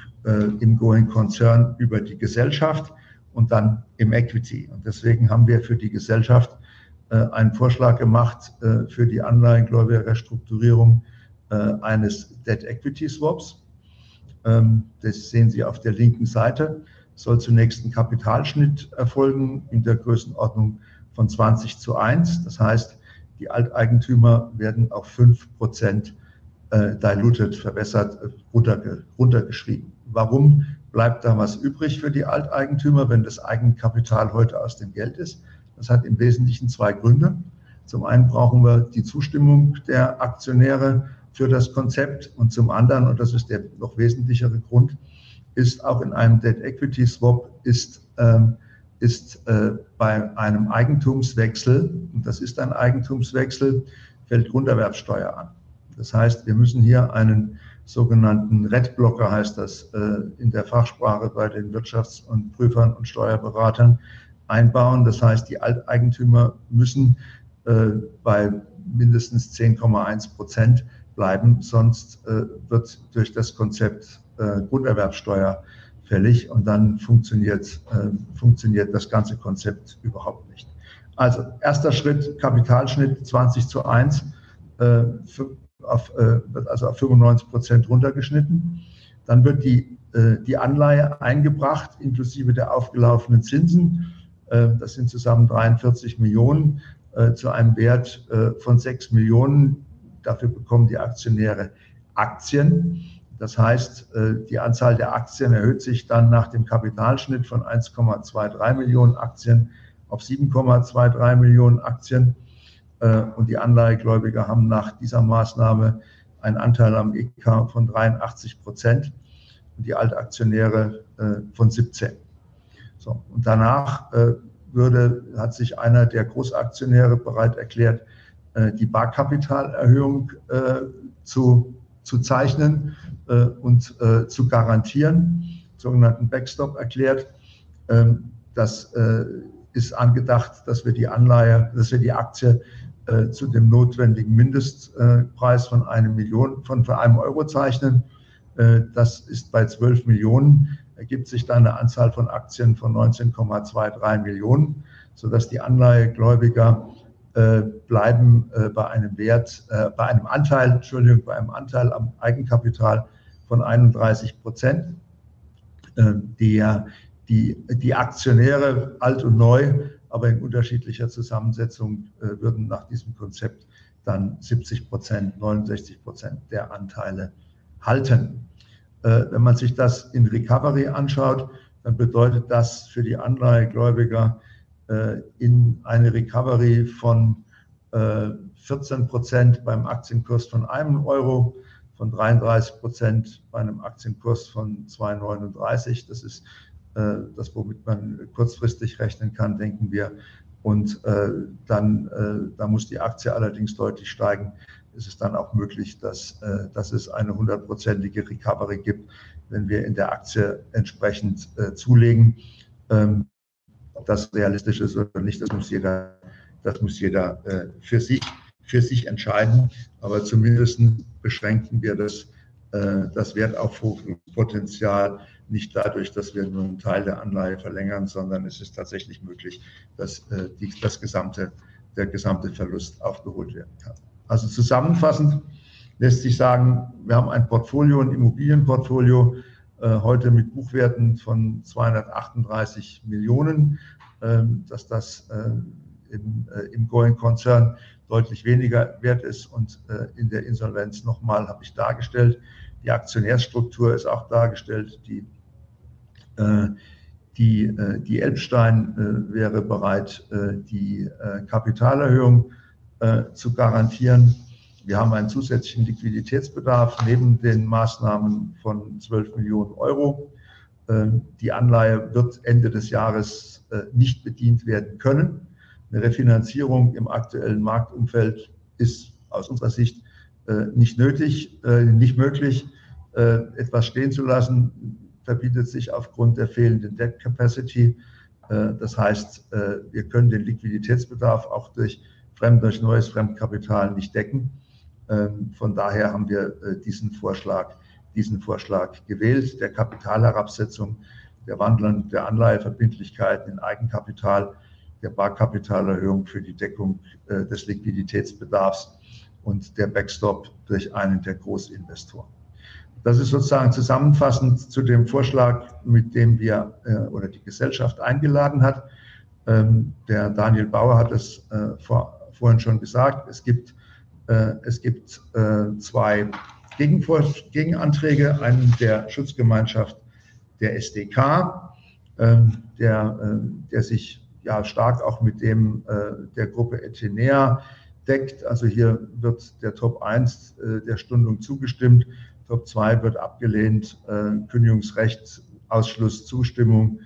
im Going Concern über die Gesellschaft und dann im Equity. Und deswegen haben wir für die Gesellschaft äh, einen Vorschlag gemacht äh, für die Anleihengläubigerrestrukturierung äh, eines Debt Equity Swaps. Ähm, das sehen Sie auf der linken Seite. Soll zunächst ein Kapitalschnitt erfolgen in der Größenordnung von 20 zu 1. Das heißt, die Alteigentümer werden auf 5 Prozent diluted, verbessert, runtergeschrieben. Warum bleibt da was übrig für die Alteigentümer, wenn das Eigenkapital heute aus dem Geld ist? Das hat im Wesentlichen zwei Gründe. Zum einen brauchen wir die Zustimmung der Aktionäre für das Konzept und zum anderen, und das ist der noch wesentlichere Grund, ist auch in einem Debt Equity Swap ist, ähm, ist äh, bei einem Eigentumswechsel, und das ist ein Eigentumswechsel, fällt Grunderwerbsteuer an. Das heißt, wir müssen hier einen sogenannten Red-Blocker, heißt das äh, in der Fachsprache bei den Wirtschafts- und Prüfern und Steuerberatern, einbauen. Das heißt, die Alteigentümer müssen äh, bei mindestens 10,1 Prozent bleiben, sonst äh, wird durch das Konzept äh, Grunderwerbsteuer fällig und dann funktioniert, äh, funktioniert das ganze Konzept überhaupt nicht. Also erster Schritt, Kapitalschnitt 20 zu 1, äh, auf, äh, also auf 95 Prozent runtergeschnitten. Dann wird die, die Anleihe eingebracht, inklusive der aufgelaufenen Zinsen äh, das sind zusammen 43 Millionen äh, zu einem Wert äh, von 6 Millionen. Dafür bekommen die Aktionäre Aktien. Das heißt, die Anzahl der Aktien erhöht sich dann nach dem Kapitalschnitt von 1,23 Millionen Aktien auf 7,23 Millionen Aktien. Und die Anleihegläubiger haben nach dieser Maßnahme einen Anteil am EK von 83 Prozent und die Altaktionäre von 17. So, und danach würde, hat sich einer der Großaktionäre bereit erklärt, die Barkapitalerhöhung zu, zu zeichnen und zu garantieren, sogenannten Backstop erklärt. Ähm, das ist angedacht, dass wir die Anleihe, dass wir die Aktie zu dem notwendigen Mindestpreis von einem Million, von für einem Euro zeichnen. Das ist bei 12 Millionen ergibt sich dann eine Anzahl von Aktien von 19,23 Millionen, sodass die Anleihegläubiger äh, bleiben äh, bei einem Wert, äh, bei einem Anteil, Entschuldigung, bei einem Anteil am Eigenkapital von 31 Prozent. Die, die, die Aktionäre, alt und neu, aber in unterschiedlicher Zusammensetzung, würden nach diesem Konzept dann 70 Prozent, 69 Prozent der Anteile halten. Äh, wenn man sich das in Recovery anschaut, dann bedeutet das für die Anleihegläubiger äh, in eine Recovery von 14 äh, Prozent beim Aktienkurs von einem Euro, von 33 Prozent bei einem Aktienkurs von 2,39. Das ist das, womit man kurzfristig rechnen kann, denken wir. Und dann, da muss die Aktie allerdings deutlich steigen, ist es dann auch möglich, dass, äh, dass es eine hundertprozentige Recovery gibt, wenn wir in der Aktie entsprechend äh, zulegen. Ähm, das realistisch ist oder nicht, das muss jeder, das muss jeder äh, für, sich, für sich entscheiden. Aber zumindest beschränken wir das, das Wertaufrufungspotenzial nicht dadurch, dass wir nur einen Teil der Anleihe verlängern, sondern es ist tatsächlich möglich, dass die, das gesamte, der gesamte Verlust aufgeholt werden kann. Also zusammenfassend lässt sich sagen, wir haben ein Portfolio, ein Immobilienportfolio, äh, heute mit Buchwerten von 238 Millionen, äh, dass das äh, im, äh, im Going-Konzern deutlich weniger wert ist und äh, in der Insolvenz nochmal habe ich dargestellt. Die Aktionärsstruktur ist auch dargestellt. Die, äh, die, die Elbstein wäre bereit, die Kapitalerhöhung äh, zu garantieren. Wir haben einen zusätzlichen Liquiditätsbedarf neben den Maßnahmen von 12 Millionen Euro. Äh, die Anleihe wird Ende des Jahres äh, nicht bedient werden können. Eine Refinanzierung im aktuellen Marktumfeld ist aus unserer Sicht nicht nötig, nicht möglich. Etwas stehen zu lassen, verbietet sich aufgrund der fehlenden Debt Capacity. Das heißt, wir können den Liquiditätsbedarf auch durch Fremd durch neues Fremdkapital nicht decken. Ähm, von daher haben wir äh, diesen Vorschlag, diesen Vorschlag gewählt, der Kapitalherabsetzung, der Wandlung der Anleiheverbindlichkeiten in Eigenkapital, der Barkapitalerhöhung für die Deckung äh, des Liquiditätsbedarfs und der Backstop durch einen der Großinvestoren. Das ist sozusagen zusammenfassend zu dem Vorschlag, mit dem wir äh, oder die Gesellschaft eingeladen hat. Ähm, der Daniel Bauer hat es vor vorhin schon gesagt, es gibt, es gibt äh, zwei Gegenvor Gegenanträge, einen der Schutzgemeinschaft der SDK, ähm, der, äh, der sich ja stark auch mit dem äh, der Gruppe Etenea deckt. Also hier wird der Top 1 äh, der Stundung zugestimmt, Top 2 wird abgelehnt, äh, Kündigungsrecht, Ausschluss, Zustimmung,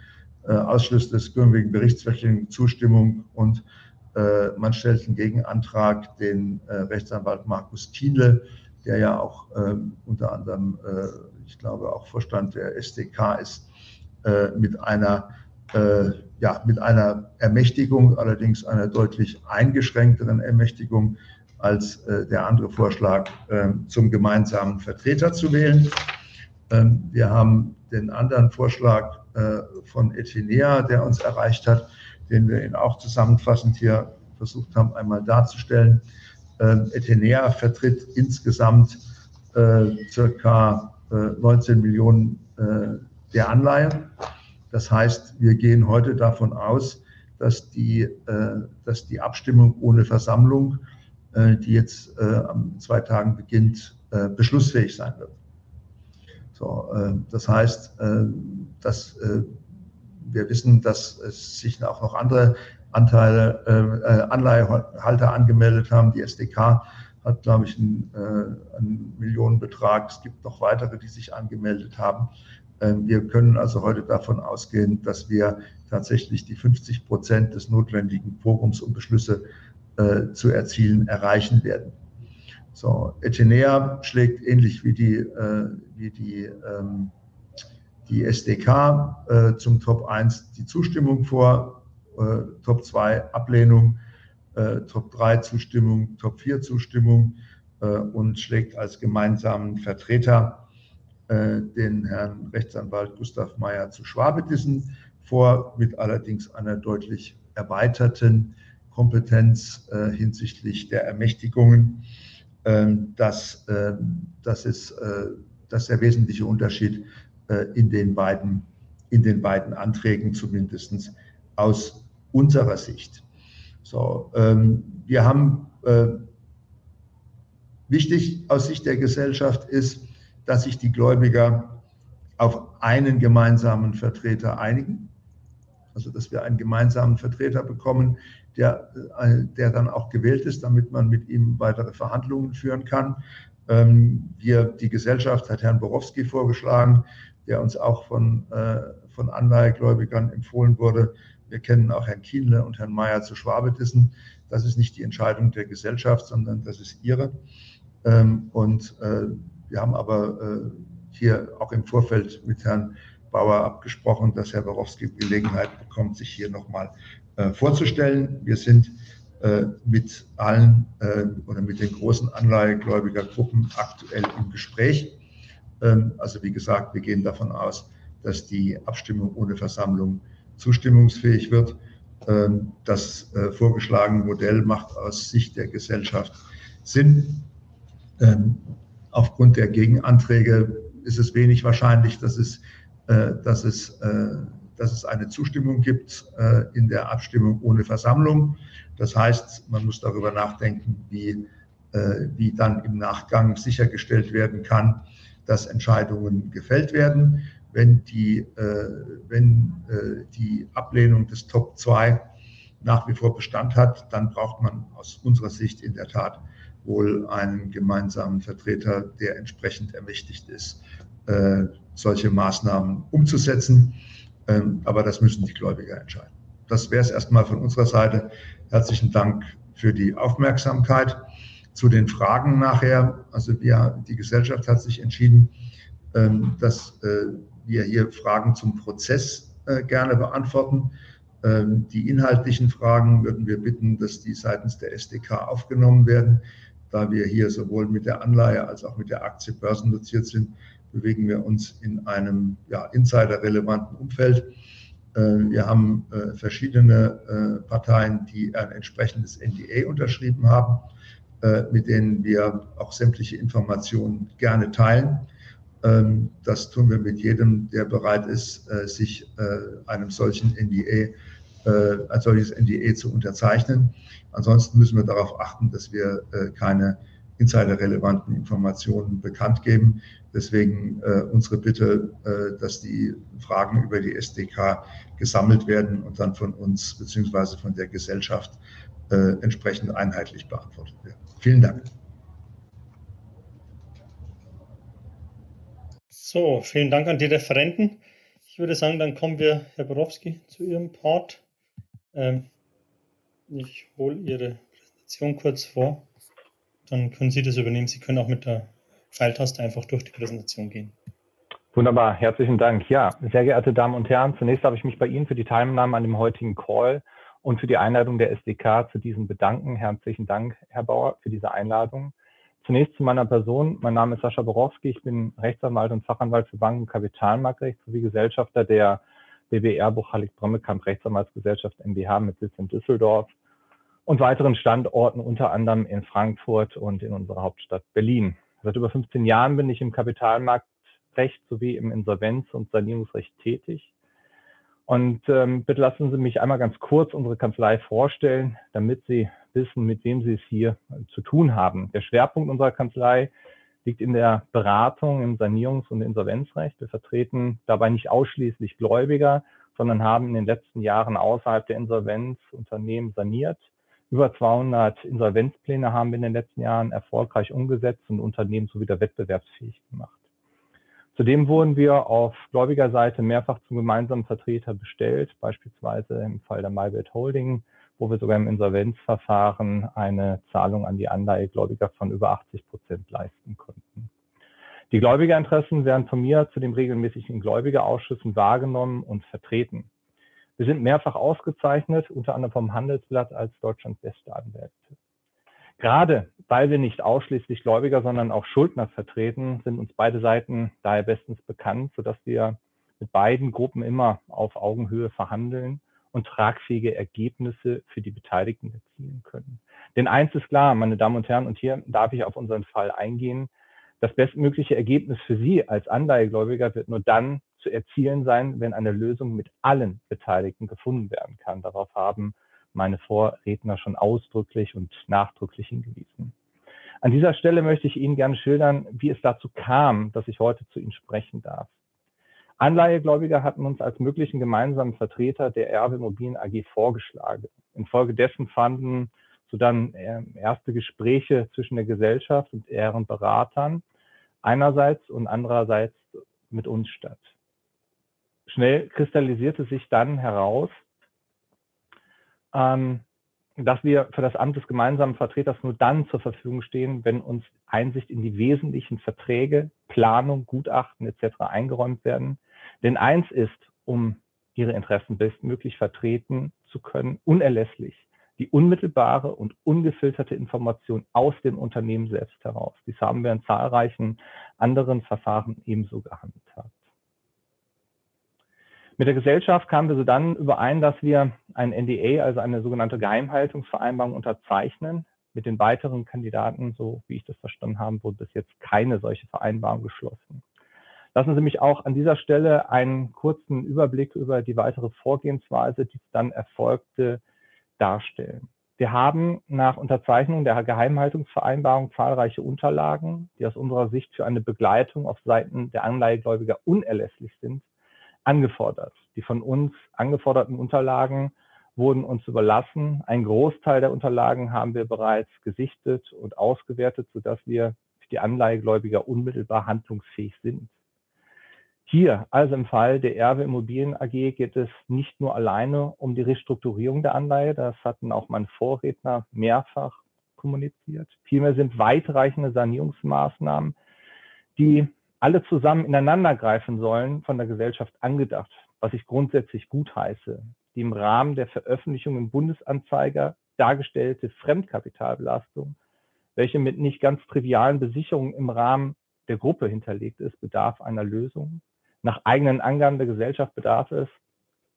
Ausschluss des gültigen Berichtsverpflichtungen, Zustimmung und äh, man stellt einen Gegenantrag, den äh, Rechtsanwalt Markus Thiele, der ja auch ähm, unter anderem, äh, ich glaube, auch Vorstand der SDK ist, mit einer, ja, mit einer Ermächtigung, allerdings einer deutlich eingeschränkteren Ermächtigung als der andere Vorschlag, ähm, zum gemeinsamen Vertreter zu wählen. Ähm, wir haben den anderen Vorschlag von Etinea, der uns erreicht hat, den wir Ihnen auch zusammenfassend hier versucht haben, einmal darzustellen. Ähm, vertritt insgesamt äh, circa äh, 19 Millionen äh, der Anleihen. Das heißt, wir gehen heute davon aus, dass die, äh, dass die Abstimmung ohne Versammlung, äh, die jetzt äh, am zwei Tagen beginnt, beschlussfähig sein wird. So, das heißt, dass wir wissen, dass es sich auch noch andere Anteile, äh, Anleihehalter angemeldet haben. Die SDK hat, glaube ich, einen, äh, einen Millionenbetrag. Es gibt noch weitere, die sich angemeldet haben. Ähm, wir können also heute davon ausgehen, dass wir tatsächlich die 50 Prozent des notwendigen Forums, um Beschlüsse äh, zu erzielen, erreichen werden. So, Etenea schlägt ähnlich wie die, äh, wie die, ähm, die SDK äh, zum Top 1 die Zustimmung vor, äh, Top 2 Ablehnung, äh, Top 3 Zustimmung, Top 4 Zustimmung äh, und schlägt als gemeinsamen Vertreter äh, den Herrn Rechtsanwalt Gustav Meyer zu Schwabedissen vor, mit allerdings einer deutlich erweiterten Kompetenz hinsichtlich der Ermächtigungen ähm, das, das, ist, äh, das ist der wesentliche Unterschied äh, in den beiden, in den beiden Anträgen, zumindest aus unserer Sicht. So, ähm, wir haben äh, wichtig aus Sicht der Gesellschaft ist, dass sich die Gläubiger auf einen gemeinsamen Vertreter einigen. Also, dass wir einen gemeinsamen Vertreter bekommen, der, äh, der dann auch gewählt ist, damit man mit ihm weitere Verhandlungen führen kann. Ähm, wir, die Gesellschaft hat Herrn Borowski vorgeschlagen, der uns auch von, äh, von Anleihegläubigern empfohlen wurde. Wir kennen auch Herrn Kienle und Herrn Mayer zu Schwabedissen. Das ist nicht die Entscheidung der Gesellschaft, sondern das ist ihre. Ähm, und äh, wir haben aber hier auch im Vorfeld mit Herrn Bauer abgesprochen, dass Herr Borowski Gelegenheit bekommt, sich hier nochmal äh, vorzustellen. Wir sind äh, mit allen äh, oder mit den großen Anleihegläubigergruppen aktuell im Gespräch. Ähm, also wie gesagt, wir gehen davon aus, dass die Abstimmung ohne Versammlung zustimmungsfähig wird. Ähm, das vorgeschlagene Modell macht aus Sicht der Gesellschaft Sinn. Ähm, aufgrund der Gegenanträge ist es wenig wahrscheinlich, dass es, dass es dass es eine Zustimmung gibt äh, in der Abstimmung ohne Versammlung. Das heißt, man muss darüber nachdenken, wie, äh, wie dann im Nachgang sichergestellt werden kann, dass Entscheidungen gefällt werden. Wenn die, äh, wenn die Ablehnung des Top 2 nach wie vor Bestand hat, dann braucht man aus unserer Sicht in der Tat wohl einen gemeinsamen Vertreter, der entsprechend ermächtigt ist, solche Maßnahmen umzusetzen. Ähm, aber das müssen die Gläubiger entscheiden. Das wäre es erstmal von unserer Seite. Herzlichen Dank für die Aufmerksamkeit. Zu den Fragen nachher. Also wir, die Gesellschaft hat sich entschieden, ähm, dass äh, wir hier Fragen zum Prozess äh, gerne beantworten. Ähm, die inhaltlichen Fragen würden wir bitten, dass die seitens der SDK aufgenommen werden. Da wir hier sowohl mit der Anleihe als auch mit der Aktie börsennotiert sind, bewegen wir uns in einem ja, insiderrelevanten Umfeld. Äh, wir haben verschiedene Parteien, die ein entsprechendes NDA unterschrieben haben, mit denen wir auch sämtliche Informationen gerne teilen. Ähm, das tun wir mit jedem, der bereit ist, sich einem solchen NDA, ein solches NDA zu unterzeichnen. Ansonsten müssen wir darauf achten, dass wir keine insiderrelevanten Informationen bekannt geben. Deswegen äh, unsere Bitte, äh, dass die Fragen über die SDK gesammelt werden und dann von uns bzw. von der Gesellschaft äh, entsprechend einheitlich beantwortet werden. Vielen Dank. So, vielen Dank an die Referenten. Ich würde sagen, dann kommen wir, Herr Borowski, zu Ihrem Part. Ähm, ich hole Ihre Präsentation kurz vor dann können Sie das übernehmen. Sie können auch mit der Pfeiltaste einfach durch die Präsentation gehen. Wunderbar, herzlichen Dank. Ja, sehr geehrte Damen und Herren, zunächst habe ich mich bei Ihnen für die Teilnahme an dem heutigen Call und für die Einladung der SDK zu diesem bedanken. Herzlichen Dank, Herr Bauer, für diese Einladung. Zunächst zu meiner Person. Mein Name ist Sascha Borowski. Ich bin Rechtsanwalt und Fachanwalt für Banken- und Kapitalmarktrecht sowie Gesellschafter der BBR Buchhallig Brömmekamp Rechtsanwaltsgesellschaft MBH mit Sitz in Düsseldorf und weiteren Standorten, unter anderem in Frankfurt und in unserer Hauptstadt Berlin. Seit über 15 Jahren bin ich im Kapitalmarktrecht sowie im Insolvenz- und Sanierungsrecht tätig. Und ähm, bitte lassen Sie mich einmal ganz kurz unsere Kanzlei vorstellen, damit Sie wissen, mit wem Sie es hier zu tun haben. Der Schwerpunkt unserer Kanzlei liegt in der Beratung im Sanierungs- und Insolvenzrecht. Wir vertreten dabei nicht ausschließlich Gläubiger, sondern haben in den letzten Jahren außerhalb der Insolvenz Unternehmen saniert. Über 200 Insolvenzpläne haben wir in den letzten Jahren erfolgreich umgesetzt und Unternehmen so wieder wettbewerbsfähig gemacht. Zudem wurden wir auf Gläubigerseite mehrfach zum gemeinsamen Vertreter bestellt, beispielsweise im Fall der MyBet Holding, wo wir sogar im Insolvenzverfahren eine Zahlung an die Anleihegläubiger von über 80 Prozent leisten konnten. Die Gläubigerinteressen werden von mir zu den regelmäßigen Gläubigerausschüssen wahrgenommen und vertreten. Wir sind mehrfach ausgezeichnet, unter anderem vom Handelsblatt als Deutschlands beste Anwälte. Gerade weil wir nicht ausschließlich Gläubiger, sondern auch Schuldner vertreten, sind uns beide Seiten daher bestens bekannt, sodass wir mit beiden Gruppen immer auf Augenhöhe verhandeln und tragfähige Ergebnisse für die Beteiligten erzielen können. Denn eins ist klar, meine Damen und Herren, und hier darf ich auf unseren Fall eingehen, das bestmögliche Ergebnis für Sie als Anleihegläubiger wird nur dann zu erzielen sein, wenn eine Lösung mit allen Beteiligten gefunden werden kann. Darauf haben meine Vorredner schon ausdrücklich und nachdrücklich hingewiesen. An dieser Stelle möchte ich Ihnen gerne schildern, wie es dazu kam, dass ich heute zu Ihnen sprechen darf. Anleihegläubiger hatten uns als möglichen gemeinsamen Vertreter der Erbe Immobilien AG vorgeschlagen. Infolgedessen fanden so dann äh, erste Gespräche zwischen der Gesellschaft und ihren Beratern einerseits und andererseits mit uns statt. Schnell kristallisierte sich dann heraus, ähm, dass wir für das Amt des gemeinsamen Vertreters nur dann zur Verfügung stehen, wenn uns Einsicht in die wesentlichen Verträge, Planung, Gutachten etc. eingeräumt werden. Denn eins ist, um ihre Interessen bestmöglich vertreten zu können, unerlässlich die unmittelbare und ungefilterte Information aus dem Unternehmen selbst heraus. Dies haben wir in zahlreichen anderen Verfahren ebenso gehandhabt. Mit der Gesellschaft kamen wir so dann überein, dass wir ein NDA, also eine sogenannte Geheimhaltungsvereinbarung unterzeichnen. Mit den weiteren Kandidaten, so wie ich das verstanden habe, wurde bis jetzt keine solche Vereinbarung geschlossen. Lassen Sie mich auch an dieser Stelle einen kurzen Überblick über die weitere Vorgehensweise, die dann erfolgte, darstellen. Wir haben nach Unterzeichnung der Geheimhaltungsvereinbarung zahlreiche Unterlagen, die aus unserer Sicht für eine Begleitung auf Seiten der Anleihegläubiger unerlässlich sind, angefordert. Die von uns angeforderten Unterlagen wurden uns überlassen. Ein Großteil der Unterlagen haben wir bereits gesichtet und ausgewertet, sodass wir für die Anleihegläubiger unmittelbar handlungsfähig sind. Hier, also im Fall der Erbe Immobilien AG, geht es nicht nur alleine um die Restrukturierung der Anleihe, das hatten auch meine Vorredner mehrfach kommuniziert. Vielmehr sind weitreichende Sanierungsmaßnahmen, die alle zusammen ineinander greifen sollen, von der Gesellschaft angedacht, was ich grundsätzlich gut heiße. Die im Rahmen der Veröffentlichung im Bundesanzeiger dargestellte Fremdkapitalbelastung, welche mit nicht ganz trivialen Besicherungen im Rahmen der Gruppe hinterlegt ist, bedarf einer Lösung. Nach eigenen Angaben der Gesellschaft bedarf es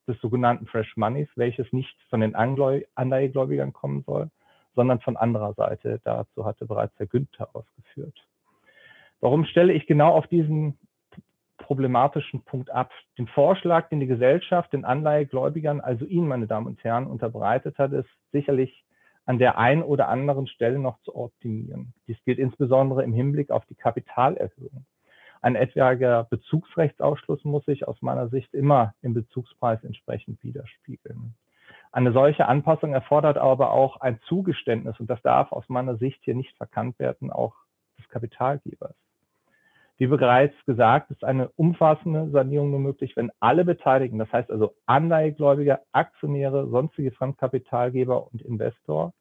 des sogenannten Fresh Moneys, welches nicht von den Anleihegläubigern kommen soll, sondern von anderer Seite. Dazu hatte bereits Herr Günther ausgeführt. Warum stelle ich genau auf diesen problematischen Punkt ab? Den Vorschlag, den die Gesellschaft den Anleihegläubigern, also Ihnen, meine Damen und Herren, unterbreitet hat, ist sicherlich an der einen oder anderen Stelle noch zu optimieren. Dies gilt insbesondere im Hinblick auf die Kapitalerhöhung. Ein etwaiger Bezugsrechtsausschluss muss sich aus meiner Sicht immer im Bezugspreis entsprechend widerspiegeln. Eine solche Anpassung erfordert aber auch ein Zugeständnis, und das darf aus meiner Sicht hier nicht verkannt werden, auch des Kapitalgebers. Wie bereits gesagt, ist eine umfassende Sanierung nur möglich, wenn alle Beteiligten, das heißt also Anleihegläubiger, Aktionäre, sonstige Fremdkapitalgeber und Investor,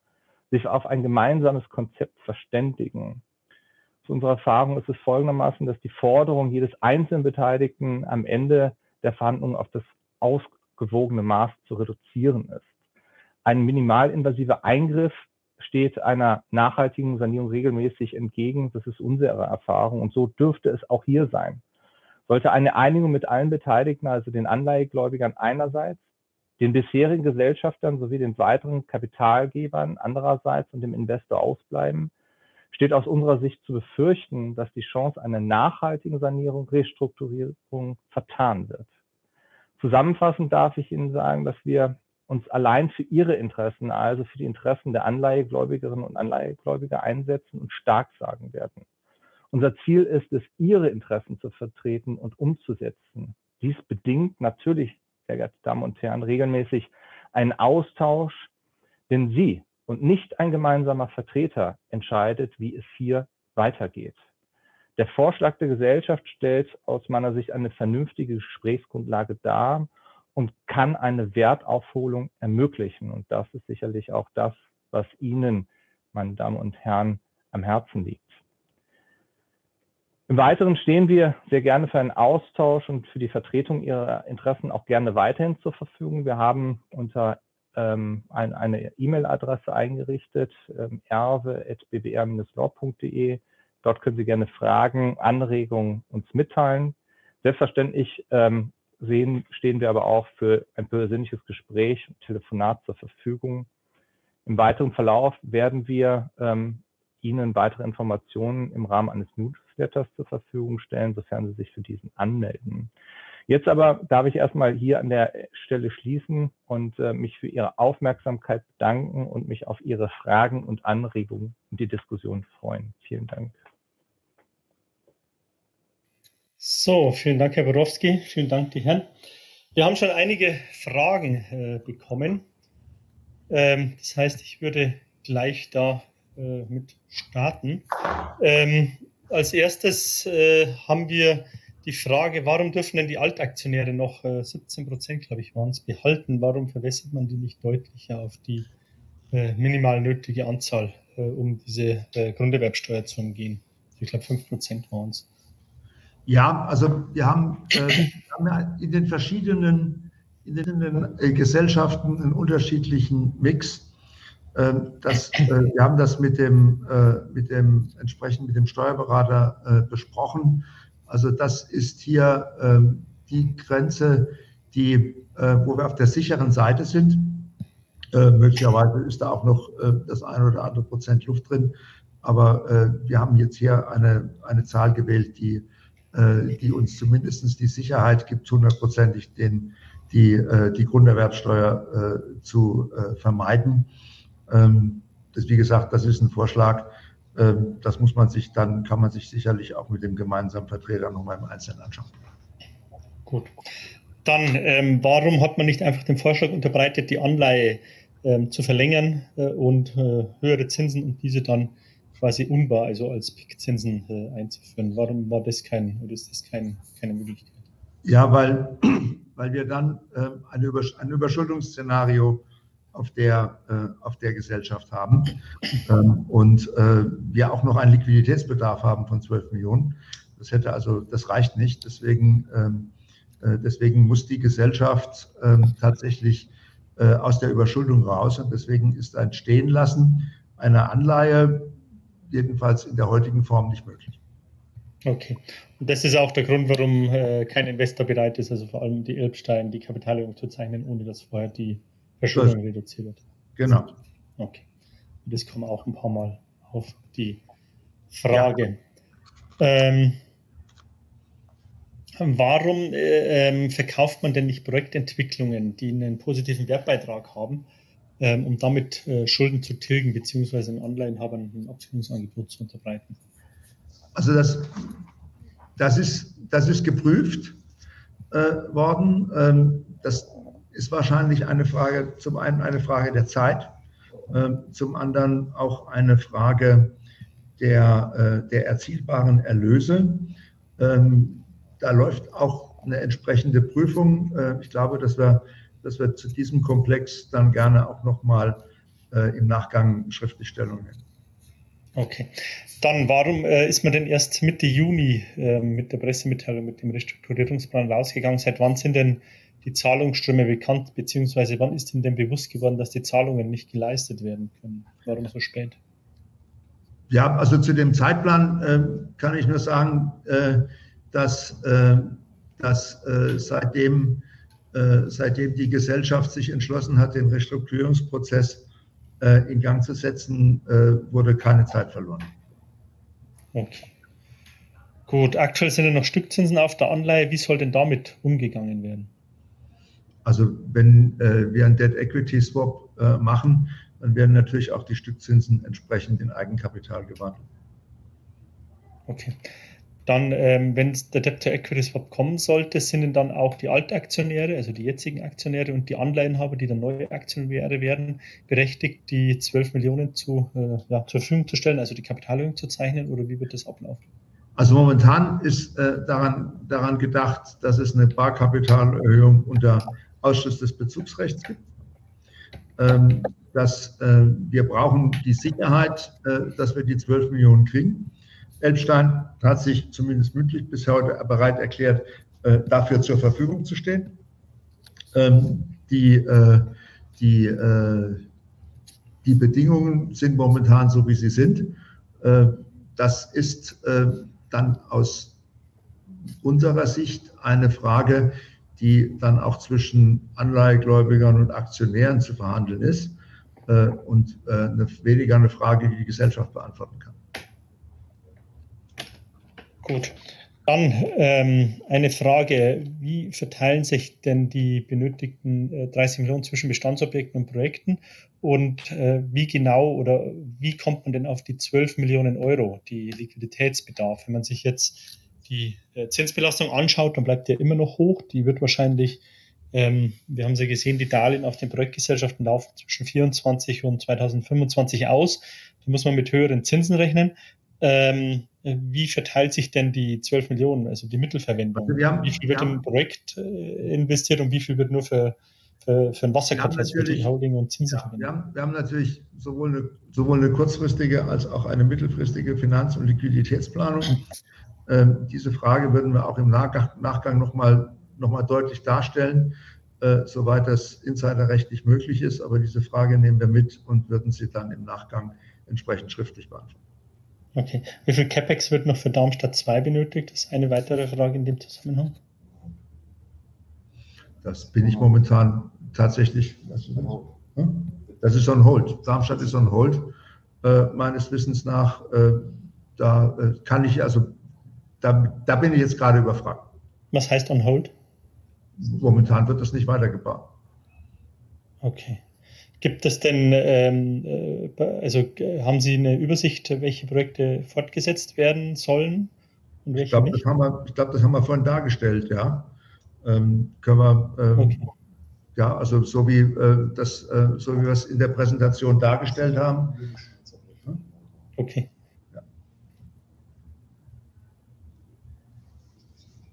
sich auf ein gemeinsames Konzept verständigen. Zu unserer Erfahrung ist es folgendermaßen, dass die Forderung jedes einzelnen Beteiligten am Ende der Verhandlungen auf das ausgewogene Maß zu reduzieren ist. Ein minimalinvasiver Eingriff steht einer nachhaltigen Sanierung regelmäßig entgegen. Das ist unsere Erfahrung und so dürfte es auch hier sein. Sollte eine Einigung mit allen Beteiligten, also den Anleihegläubigern einerseits, den bisherigen Gesellschaftern sowie den weiteren Kapitalgebern andererseits und dem Investor ausbleiben, steht aus unserer Sicht zu befürchten, dass die Chance einer nachhaltigen Sanierung, Restrukturierung vertan wird. Zusammenfassend darf ich Ihnen sagen, dass wir uns allein für Ihre Interessen, also für die Interessen der Anleihegläubigerinnen und Anleihegläubiger einsetzen und stark sagen werden. Unser Ziel ist es, Ihre Interessen zu vertreten und umzusetzen. Dies bedingt natürlich sehr geehrte Damen und Herren, regelmäßig einen Austausch, denn Sie und nicht ein gemeinsamer Vertreter entscheidet, wie es hier weitergeht. Der Vorschlag der Gesellschaft stellt aus meiner Sicht eine vernünftige Gesprächsgrundlage dar und kann eine Wertaufholung ermöglichen. Und das ist sicherlich auch das, was Ihnen, meine Damen und Herren, am Herzen liegt. Im Weiteren stehen wir sehr gerne für einen Austausch und für die Vertretung Ihrer Interessen auch gerne weiterhin zur Verfügung. Wir haben unter ähm, ein, eine E-Mail-Adresse eingerichtet, ähm, erwe.bbr-law.de. Dort können Sie gerne Fragen, Anregungen uns mitteilen. Selbstverständlich ähm, sehen, stehen wir aber auch für ein persönliches Gespräch, Telefonat zur Verfügung. Im weiteren Verlauf werden wir ähm, Ihnen weitere Informationen im Rahmen eines Newsletters zur Verfügung stellen, sofern Sie sich für diesen anmelden. Jetzt aber darf ich erstmal hier an der Stelle schließen und äh, mich für Ihre Aufmerksamkeit bedanken und mich auf Ihre Fragen und Anregungen und die Diskussion freuen. Vielen Dank. So, vielen Dank, Herr Borowski. Vielen Dank, die Herren. Wir haben schon einige Fragen äh, bekommen. Ähm, das heißt, ich würde gleich da äh, mit starten. Ähm, als erstes äh, haben wir die Frage, warum dürfen denn die Altaktionäre noch äh, 17 Prozent, glaube ich, waren es, behalten? Warum verwässert man die nicht deutlicher auf die äh, minimal nötige Anzahl, äh, um diese äh, Grunderwerbsteuer zu umgehen? Ich glaube, 5 Prozent waren es. Ja, also wir haben, wir haben in den verschiedenen in den Gesellschaften einen unterschiedlichen Mix ähm, das, äh, wir haben das mit dem, äh, mit dem entsprechend mit dem Steuerberater äh, besprochen. Also das ist hier ähm, die Grenze, die, wo wir auf der sicheren Seite sind. Möglicherweise ist da auch noch das eine oder andere Prozent Luft drin. Aber wir haben jetzt hier eine, eine Zahl gewählt, die, die uns zumindest die Sicherheit gibt, hundertprozentig den, die, die Grunderwerbsteuer zu vermeiden. Ähm, das, wie gesagt, das ist ein Vorschlag. Ähm, das muss man sich dann, kann man sich sicherlich auch mit dem gemeinsamen Vertreter nochmal im Einzelnen anschauen. Gut. Dann, ähm, warum hat man nicht einfach den Vorschlag unterbreitet, die Anleihe ähm, zu verlängern äh, und äh, höhere Zinsen und diese dann quasi unbar, also als PIK-Zinsen äh, einzuführen? Warum war das kein, oder ist das kein, keine Möglichkeit? Ja, weil, (clears throat) weil wir dann äh, ein, Übersch ein Überschuldungsszenario auf der, äh, auf der Gesellschaft haben ähm, und äh, wir auch noch einen Liquiditätsbedarf haben von 12 Millionen. Das hätte also, das reicht nicht. Deswegen, ähm, äh, deswegen muss die Gesellschaft ähm, tatsächlich äh, aus der Überschuldung raus und deswegen ist ein Stehenlassen einer Anleihe jedenfalls in der heutigen Form nicht möglich. Okay. Und das ist auch der Grund, warum äh, kein Investor bereit ist, also vor allem die Elbstein, die Kapitalerhöhung zu zeichnen, ohne dass vorher die Verschuldung reduziert wird. Genau. Okay. Das kommt auch ein paar Mal auf die Frage. Ja. Ähm, warum äh, ähm, verkauft man denn nicht Projektentwicklungen, die einen positiven Wertbeitrag haben, ähm, um damit äh, Schulden zu tilgen, beziehungsweise den Anleihenhabern ein Absicherungsangebot zu unterbreiten? Also das, das, ist, das ist geprüft äh, worden. Ähm, das ist wahrscheinlich eine Frage, zum einen eine Frage der Zeit, ähm, zum anderen auch eine Frage der, äh, der erzielbaren Erlöse. Ähm, da läuft auch eine entsprechende Prüfung. Äh, ich glaube, dass wir, dass wir zu diesem Komplex dann gerne auch nochmal äh, im Nachgang schriftlich Stellung nehmen. Okay. Dann, warum äh, ist man denn erst Mitte Juni äh, mit der Pressemitteilung, mit dem Restrukturierungsplan rausgegangen? Seit wann sind denn die Zahlungsströme bekannt, beziehungsweise wann ist Ihnen denn bewusst geworden, dass die Zahlungen nicht geleistet werden können? Warum so spät? Ja, also zu dem Zeitplan äh, kann ich nur sagen, äh, dass, äh, dass äh, seitdem, seitdem die Gesellschaft sich entschlossen hat, den Restrukturierungsprozess äh, in Gang zu setzen, wurde keine Zeit verloren. Okay. Gut, aktuell sind ja noch Stückzinsen auf der Anleihe. Wie soll denn damit umgegangen werden? Also wenn äh, wir einen Debt Equity Swap äh, machen, dann werden natürlich auch die Stückzinsen entsprechend in Eigenkapital gewandelt. Okay. Dann, ähm, wenn der Debt to Equity Swap kommen sollte, sind dann auch die alten Aktionäre, also die jetzigen Aktionäre und die Anleihenhaber, die dann neue Aktionäre werden, berechtigt, die 12 Millionen zu, äh, ja, zur Verfügung zu stellen, also die Kapitalerhöhung zu zeichnen oder wie wird das ablaufen? Also momentan ist äh, daran, daran gedacht, dass es eine Barkapitalerhöhung unter Ausschluss des Bezugsrechts gibt. Ähm, dass äh, wir brauchen die Sicherheit, äh, dass wir die 12 Millionen kriegen. Elbstein hat sich zumindest mündlich bis heute bereit erklärt, äh, dafür zur Verfügung zu stehen. Ähm, die, äh, die, äh, die Bedingungen sind momentan so, wie sie sind. Äh, das ist dann aus unserer Sicht eine Frage, die dann auch zwischen Anleihegläubigern und Aktionären zu verhandeln ist äh, und äh, weniger eine Frage, die die Gesellschaft beantworten kann. Gut. Dann ähm, eine Frage, wie verteilen sich denn die benötigten äh, 30 Millionen zwischen Bestandsobjekten und Projekten und äh, wie genau oder wie kommt man denn auf die 12 Millionen Euro, die Liquiditätsbedarf? Wenn man sich jetzt die äh, Zinsbelastung anschaut, dann bleibt der immer noch hoch. Die wird wahrscheinlich, ähm, wir haben sie ja gesehen, die Darlehen auf den Projektgesellschaften laufen zwischen 24 und 2025 aus. Da muss man mit höheren Zinsen rechnen. Ähm, wie verteilt sich denn die 12 Millionen, also die Mittelverwendung? Also haben, wie viel wird im Projekt äh, investiert und wie viel wird nur für, für, für ein Wasserkapazität, Holding und Zinsen ja, verwendet? Wir haben, wir haben natürlich sowohl eine, sowohl eine kurzfristige als auch eine mittelfristige Finanz- und Liquiditätsplanung. Ähm, diese Frage würden wir auch im Nachgang, Nachgang nochmal noch mal deutlich darstellen, äh, soweit das insiderrechtlich möglich ist. Aber diese Frage nehmen wir mit und würden sie dann im Nachgang entsprechend schriftlich beantworten. Okay. Wie viel CapEx wird noch für Darmstadt 2 benötigt? Das ist eine weitere Frage in dem Zusammenhang. Das bin ich momentan tatsächlich. Das ist on hold. Darmstadt ist on hold. Äh, meines Wissens nach, äh, da äh, kann ich also da, da bin ich jetzt gerade überfragt. Was heißt on hold? Momentan wird das nicht weitergebaut. Okay. Gibt es denn, ähm, äh, also haben Sie eine Übersicht, welche Projekte fortgesetzt werden sollen? Und welche ich glaube, das, haben wir, glaub, das haben wir vorhin dargestellt, ja. Ähm, können wir, ähm, okay. ja, also so wie, äh, das, äh, so wie wir es in der Präsentation dargestellt haben. Okay.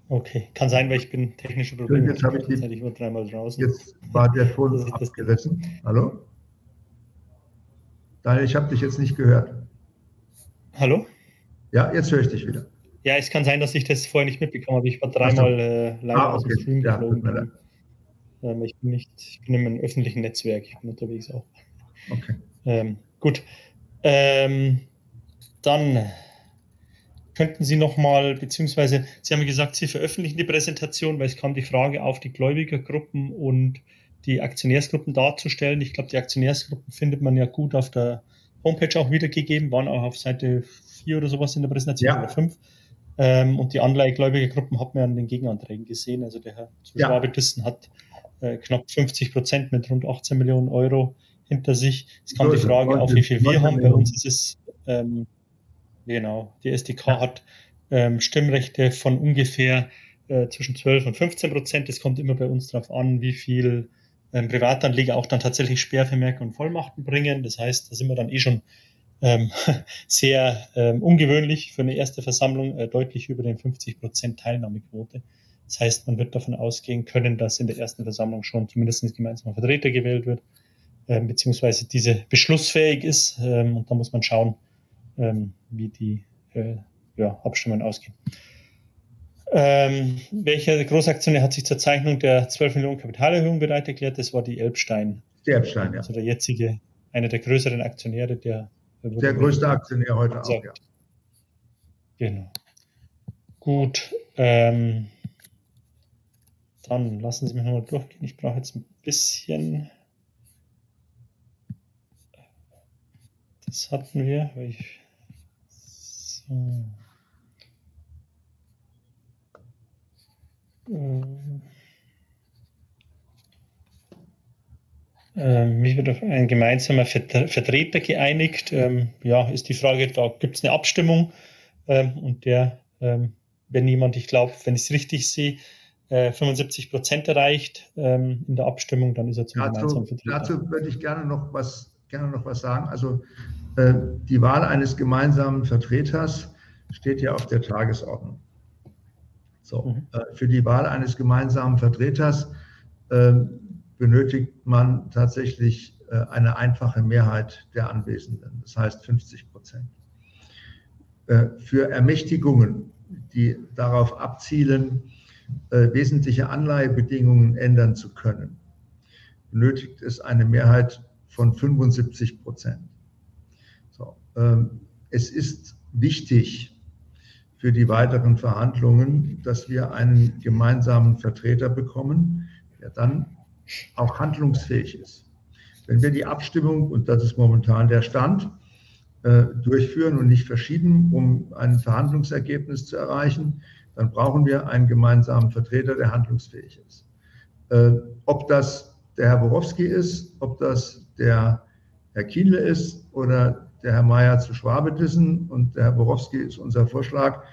Okay, kann sein, weil ich bin technische Probleme. Jetzt habe ich, die, ich war dreimal draußen. Jetzt war der Ton abgerissen. Hallo? Daniel, ich habe dich jetzt nicht gehört. Hallo? Ja, jetzt höre ich dich wieder. Ja, es kann sein, dass ich das vorher nicht mitbekommen habe. Ich war dreimal äh, leider ah, okay. aus dem Stream ja, geflogen. Ähm, ich, bin nicht, ich bin im öffentlichen Netzwerk, ich bin unterwegs auch. Okay. Ähm, gut. Ähm, dann könnten Sie nochmal, beziehungsweise Sie haben gesagt, Sie veröffentlichen die Präsentation, weil es kam die Frage auf, die Gläubigergruppen und die Aktionärsgruppen darzustellen. Ich glaube, die Aktionärsgruppen findet man ja gut auf der Homepage auch wiedergegeben, waren auch auf Seite 4 oder sowas in der Präsentation ja. oder 5. Ähm, und die Anleihegläubigergruppen hat man an den Gegenanträgen gesehen. Also der Herr ja. Schwabe-Thyssen hat äh, knapp 50 Prozent mit rund 18 Millionen Euro hinter sich. Es kam so die Frage auf, wie viel wir haben. Bei uns ist es ähm, Genau, die SDK hat ähm, Stimmrechte von ungefähr äh, zwischen 12 und 15 Prozent. Es kommt immer bei uns darauf an, wie viel ähm, Privatanleger auch dann tatsächlich Sperrvermerke und Vollmachten bringen. Das heißt, da sind wir dann eh schon ähm, (laughs) sehr ähm, ungewöhnlich für eine erste Versammlung, äh, deutlich über den 50 Prozent Teilnahmequote. Das heißt, man wird davon ausgehen können, dass in der ersten Versammlung schon zumindest ein gemeinsamer Vertreter gewählt wird, äh, beziehungsweise diese beschlussfähig ist. Ähm, und da muss man schauen, ähm, wie die äh, ja, Abstimmungen ausgehen. Ähm, welcher Großaktionär hat sich zur Zeichnung der 12 Millionen Kapitalerhöhung bereit erklärt? Das war die Elbstein. Die Elbstein, ja. Also der jetzige, einer der größeren Aktionäre, der. Der größte Aktionär heute gesagt. auch, ja. Genau. Gut. Ähm, dann lassen Sie mich nochmal durchgehen. Ich brauche jetzt ein bisschen. Das hatten wir. Ich hm. Ähm, wie wird auf ein gemeinsamer Vertreter geeinigt? Ähm, ja, ist die Frage, da gibt es eine Abstimmung ähm, und der wenn jemand, ich glaube, wenn ich es richtig sehe, 75 äh, Prozent erreicht in der Abstimmung, dann ist er zum dazu, gemeinsamen Vertreter. Dazu würde ich gerne noch was, gerne noch was sagen. Also die Wahl eines gemeinsamen Vertreters steht ja auf der Tagesordnung. So, mhm. äh, für die Wahl eines gemeinsamen Vertreters äh, benötigt man tatsächlich äh, eine einfache Mehrheit der Anwesenden, das heißt 50 Prozent. Äh, für Ermächtigungen, die darauf abzielen, äh, wesentliche Anleihebedingungen ändern zu können, benötigt es eine Mehrheit von 75 Prozent. Ähm, es ist wichtig für die weiteren Verhandlungen, dass wir einen gemeinsamen Vertreter bekommen, der dann auch handlungsfähig ist. Wenn wir die Abstimmung, und das ist momentan der Stand, äh, durchführen und nicht verschieben, um ein Verhandlungsergebnis zu erreichen, dann brauchen wir einen gemeinsamen Vertreter, der handlungsfähig ist. Äh, ob das der Herr Borowski ist, ob das der Herr Kienle ist oder der Herr Mayer zu Schwabedissen und der Herr Borowski ist unser Vorschlag,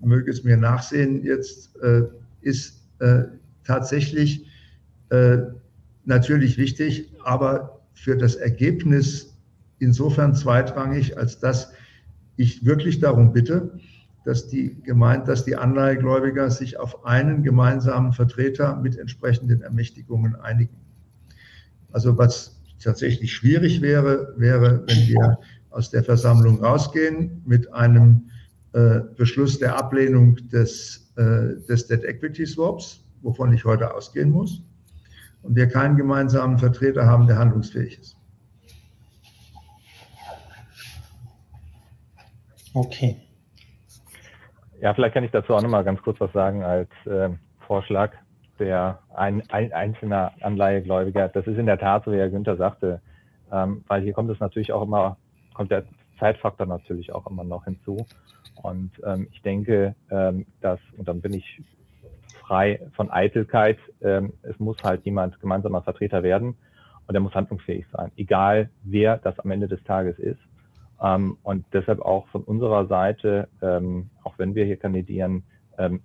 möge es mir nachsehen, jetzt äh, ist äh, tatsächlich äh, natürlich wichtig, aber für das Ergebnis insofern zweitrangig, als dass ich wirklich darum bitte, dass die, gemeint, dass die Anleihegläubiger sich auf einen gemeinsamen Vertreter mit entsprechenden Ermächtigungen einigen. Also was tatsächlich schwierig wäre, wäre, wenn wir aus der Versammlung rausgehen mit einem äh, Beschluss der Ablehnung des, äh, des Debt Equity Swaps, wovon ich heute ausgehen muss, und wir keinen gemeinsamen Vertreter haben, der handlungsfähig ist. Okay. Ja, vielleicht kann ich dazu auch noch mal ganz kurz was sagen als äh, Vorschlag der ein, ein einzelner Anleihegläubiger. Das ist in der Tat so, wie Herr Günther sagte, ähm, weil hier kommt es natürlich auch immer, kommt der Zeitfaktor natürlich auch immer noch hinzu. Und ähm, ich denke, ähm, dass, und dann bin ich frei von Eitelkeit, ähm, es muss halt jemand gemeinsamer Vertreter werden und er muss handlungsfähig sein, egal wer das am Ende des Tages ist. Ähm, und deshalb auch von unserer Seite, ähm, auch wenn wir hier kandidieren, ähm,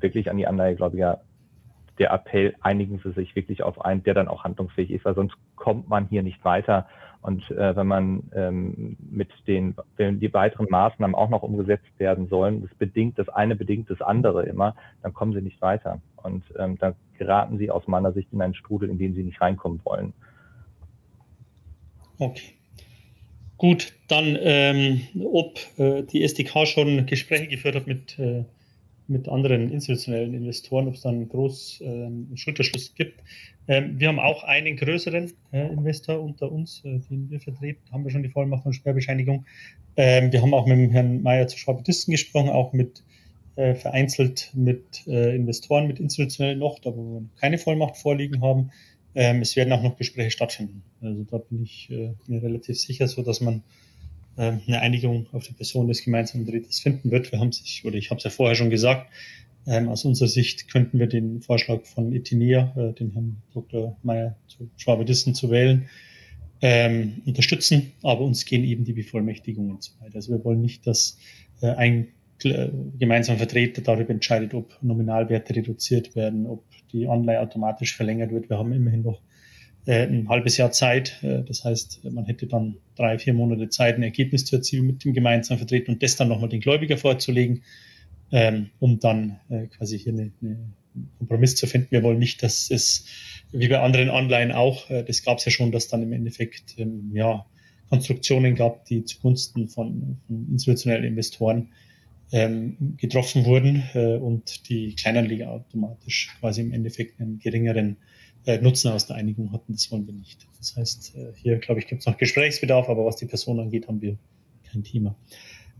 wirklich an die Anleihegläubiger der Appell, einigen Sie sich wirklich auf einen, der dann auch handlungsfähig ist, weil sonst kommt man hier nicht weiter. Und äh, wenn man ähm, mit den, wenn die weiteren Maßnahmen auch noch umgesetzt werden sollen, das bedingt, das eine bedingt das andere immer, dann kommen sie nicht weiter. Und ähm, dann geraten sie aus meiner Sicht in einen Strudel, in den sie nicht reinkommen wollen. Okay. Gut, dann ähm, ob äh, die SDK schon Gespräche geführt hat mit, äh, mit anderen institutionellen Investoren, ob es dann einen großen äh, Schulterschluss gibt. Ähm, wir haben auch einen größeren äh, Investor unter uns, äh, den wir vertreten, haben wir schon die Vollmacht und Sperrbescheinigung. Ähm, wir haben auch mit dem Herrn Mayer zu Schwabedisten gesprochen, auch mit äh, vereinzelt mit Investoren, mit institutionellen noch, da wo wir keine Vollmacht vorliegen haben. Ähm, es werden auch noch Gespräche stattfinden. Also da bin ich äh, mir relativ sicher, so dass man äh, eine Einigung auf die Person des gemeinsamen Vertreters finden wird. Wir haben sich, oder ich habe es ja vorher schon gesagt, ähm, aus unserer Sicht könnten wir den Vorschlag von Etinia, äh, den Herrn Dr. Meyer zu Schwabedissen zu wählen, ähm, unterstützen, aber uns gehen eben die Bevollmächtigungen zu weit. Also wir wollen nicht, dass äh, ein gemeinsamer Vertreter darüber entscheidet, ob Nominalwerte reduziert werden, ob die Anleihe automatisch verlängert wird. Wir haben immerhin noch äh, ein halbes Jahr Zeit. Äh, das heißt, man hätte dann drei, vier Monate Zeit, ein Ergebnis zu erzielen mit dem gemeinsamen Vertreter und das dann nochmal den Gläubiger vorzulegen, ähm, um dann äh, quasi hier eine, eine Kompromiss zu finden. Wir wollen nicht, dass es wie bei anderen Anleihen auch, äh, das gab es ja schon, dass dann im Endeffekt ähm, ja, Konstruktionen gab, die zugunsten von, von institutionellen Investoren ähm, getroffen wurden äh, und die Kleinanleger automatisch quasi im Endeffekt einen geringeren äh, Nutzen aus der Einigung hatten. Das wollen wir nicht. Das heißt, äh, hier, glaube ich, gibt es noch Gesprächsbedarf, aber was die Person angeht, haben wir kein Thema.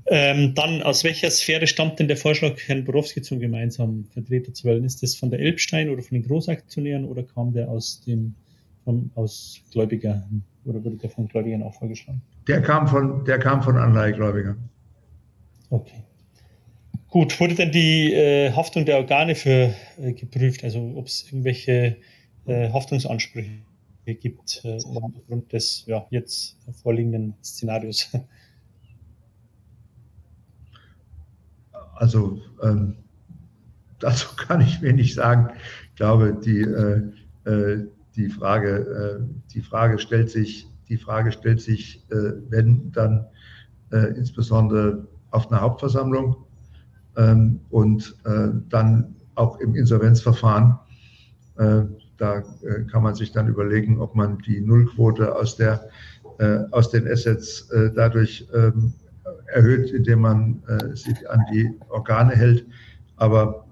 Ähm, dann, aus welcher Sphäre stammt denn der Vorschlag, Herrn Borowski zum gemeinsamen Vertreter zu wählen? Ist das von der Elbstein oder von den Großaktionären oder kam der aus dem von, aus Gläubiger oder wurde der von Gläubigern auch vorgeschlagen? Der kam von, der kam von Anleihegläubigern. Okay. Gut, wurde denn die äh, Haftung der Organe für äh, geprüft? Also ob es irgendwelche äh, Haftungsansprüche gibt äh, aufgrund des ja, jetzt vorliegenden Szenarios? Also ähm, dazu kann ich wenig sagen. Ich glaube, die, äh, äh die, Frage, äh, die Frage stellt sich, die Frage stellt sich, wenn dann insbesondere auf einer Hauptversammlung ähm, und dann auch im Insolvenzverfahren. Da kann man sich dann überlegen, ob man die Nullquote aus, der, aus den Assets dadurch ähm, erhöht, indem man sich an die Organe hält. Aber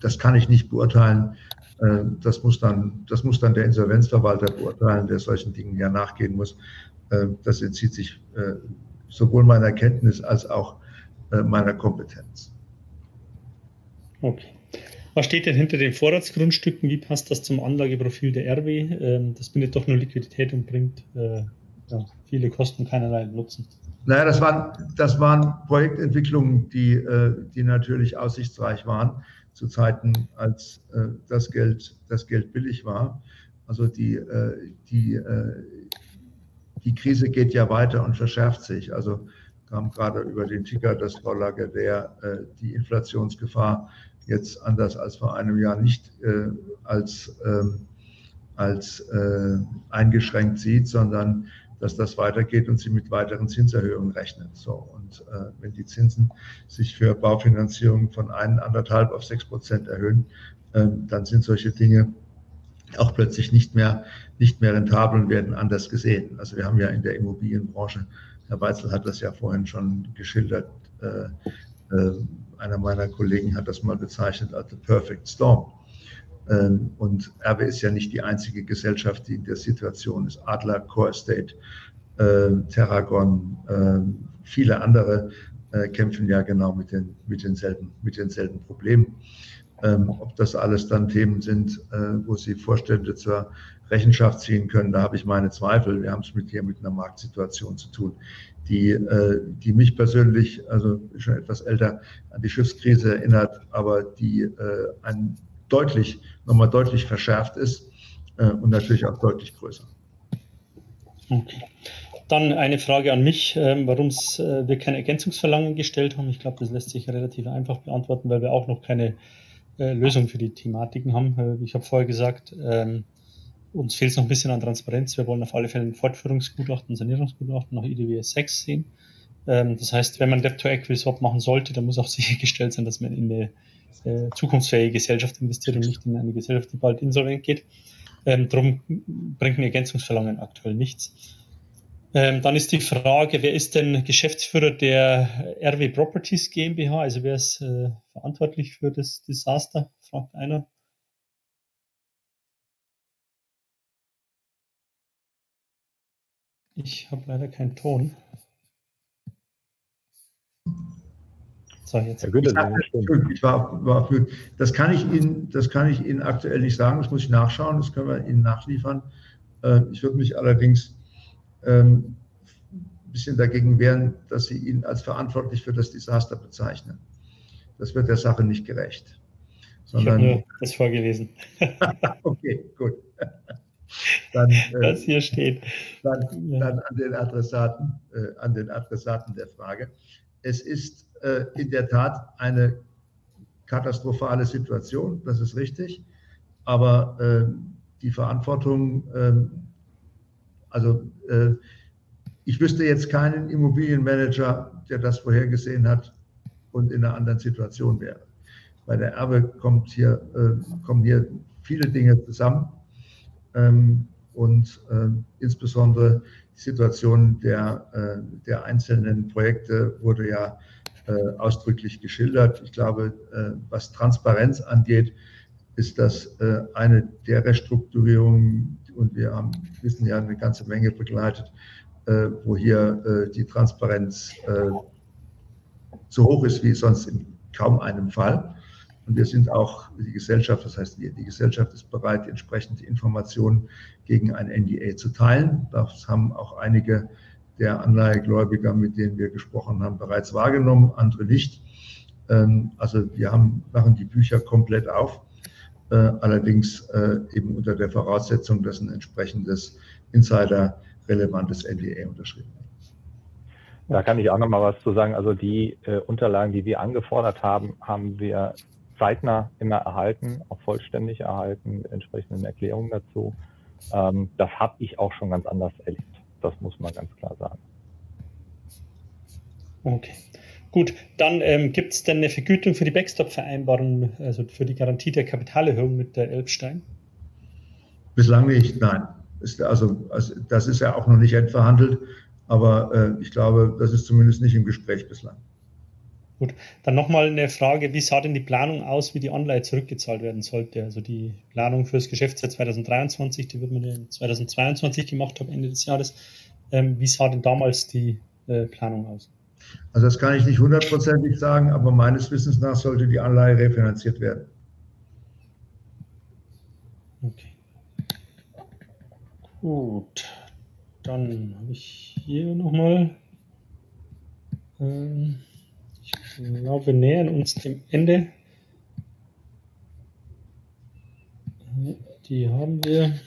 das kann ich nicht beurteilen. Äh, das muss dann, das muss dann der Insolvenzverwalter beurteilen, der solchen Dingen ja nachgehen muss. Äh, das entzieht sich äh, sowohl meiner Kenntnis als auch meiner Kompetenz. Okay. Was steht denn hinter den Vorratsgrundstücken? Wie passt das zum Anlageprofil der RW? Ähm, das bindet doch nur Liquidität und bringt ja, viele Kosten keinerlei Nutzen. Naja, das waren, das waren Projektentwicklungen, die, die natürlich aussichtsreich waren zu Zeiten, als äh, das, Geld, das Geld billig war. Also die, äh, die, äh, die Krise geht ja weiter und verschärft sich. Also kam gerade über den Ticker das Vorlage, der äh, die Inflationsgefahr jetzt anders als vor einem Jahr nicht äh, als, ähm, als äh, eingeschränkt sieht, sondern dass das weitergeht und sie mit weiteren Zinserhöhungen rechnen. So, und äh, wenn die Zinsen sich für Baufinanzierung von 1,5 auf 6 Prozent erhöhen, äh, dann sind solche Dinge auch plötzlich nicht mehr, nicht mehr rentabel und werden anders gesehen. Also wir haben ja in der Immobilienbranche, Herr Weitzel hat das ja vorhin schon geschildert, äh, äh einer meiner Kollegen hat das mal bezeichnet als the perfect storm. Ähm, und RW ist ja nicht die einzige Gesellschaft, die in der Situation ist. Adler, Core Estate, ähm, Terragon, ähm, viele andere äh, kämpfen ja genau mit, den, mit, denselben, mit denselben Problemen. ob das alles dann Themen sind, äh, wo Sie Vorstände zur Rechenschaft ziehen können, da habe ich meine Zweifel. Wir haben es mit hier mit einer Marktsituation zu tun, die, äh, die mich persönlich, also schon etwas älter, an die Schiffskrise erinnert, aber die ein deutlich, nochmal deutlich verschärft ist äh, und natürlich auch deutlich größer. Okay. Dann eine Frage an mich, äh, warum äh, wir keine Ergänzungsverlangen gestellt haben. Ich glaube, das lässt sich relativ einfach beantworten, weil wir auch noch keine äh, Lösung für die Thematiken haben. Äh, ich habe vorher gesagt, ähm, uns fehlt es noch ein bisschen an Transparenz. Wir wollen auf alle Fälle ein Fortführungsgutachten, Sanierungsgutachten nach IDWS 6 sehen. Ähm, das heißt, wenn man Debt-to-Equity-Swap machen sollte, dann muss auch (laughs) sichergestellt sein, dass man in eine äh, zukunftsfähige Gesellschaft investiert und nicht in eine Gesellschaft, die bald insolvent geht. Ähm, darum bringt ein Ergänzungsverlangen aktuell nichts. Ähm, dann ist die Frage, wer ist denn Geschäftsführer der RW Properties GmbH? Also wer ist äh, verantwortlich für das Desaster? Fragt einer. Ich habe leider keinen Ton. So, jetzt. Herr Günther, ich, ich war, war für, das kann ich Ihnen, das kann ich Ihnen aktuell nicht sagen, das muss ich nachschauen, das können wir Ihnen nachliefern. Äh, ich würde mich allerdings ähm, ein bisschen dagegen wehren, dass Sie ihn als verantwortlich für das Desaster bezeichnen. Das wird der Sache nicht gerecht. Sondern, ich habe das vorgelesen. (laughs) okay, gut. Dann, äh, Was hier steht. Dann, dann an, den Adressaten, äh, an den Adressaten der Frage. Es ist äh, in der Tat eine katastrophale Situation, das ist richtig. Aber äh, die Verantwortung, äh, also äh, ich wüsste jetzt keinen Immobilienmanager, der das vorhergesehen hat und in einer anderen Situation wäre. Bei der Erbe kommt hier, äh, kommen hier viele Dinge zusammen. Ähm, und äh, insbesondere die Situation der, äh, der einzelnen Projekte wurde ja äh, ausdrücklich geschildert. Ich glaube, äh, was Transparenz angeht, ist das eine der Restrukturierungen, und wir haben, wissen ja eine ganze Menge begleitet, wo hier die Transparenz so hoch ist wie sonst in kaum einem Fall. Und wir sind auch die Gesellschaft, das heißt, die, die Gesellschaft ist bereit, die entsprechende Informationen gegen ein NDA zu teilen. Das haben auch einige der Anleihegläubiger, mit denen wir gesprochen haben, bereits wahrgenommen, andere nicht. Ähm, also wir haben, machen die Bücher komplett auf, äh, allerdings äh, eben unter der Voraussetzung, dass ein entsprechendes Insider-relevantes NDA unterschrieben wird. Da kann ich auch noch mal was zu sagen. Also die äh, Unterlagen, die wir angefordert haben, haben wir zeitnah immer erhalten, auch vollständig erhalten, mit entsprechenden Erklärungen dazu. Ähm, das habe ich auch schon ganz anders erlebt. Das muss man ganz klar sagen. Okay. Gut, dann ähm, gibt es denn eine Vergütung für die Backstop-Vereinbarung, also für die Garantie der Kapitalerhöhung mit der Elbstein? Bislang nicht, nein. Ist also, also, das ist ja auch noch nicht endverhandelt, aber äh, ich glaube, das ist zumindest nicht im Gespräch bislang. Gut, dann nochmal eine Frage, wie sah denn die Planung aus, wie die Anleihe zurückgezahlt werden sollte? Also die Planung für das Geschäftsjahr 2023, die wird man 2022 gemacht am Ende des Jahres. Ähm, wie sah denn damals die äh, Planung aus? Also das kann ich nicht hundertprozentig sagen, aber meines Wissens nach sollte die Anleihe refinanziert werden. Okay. Gut, dann habe ich hier nochmal. Ähm, glaube, wir nähern uns dem Ende. Die haben wir.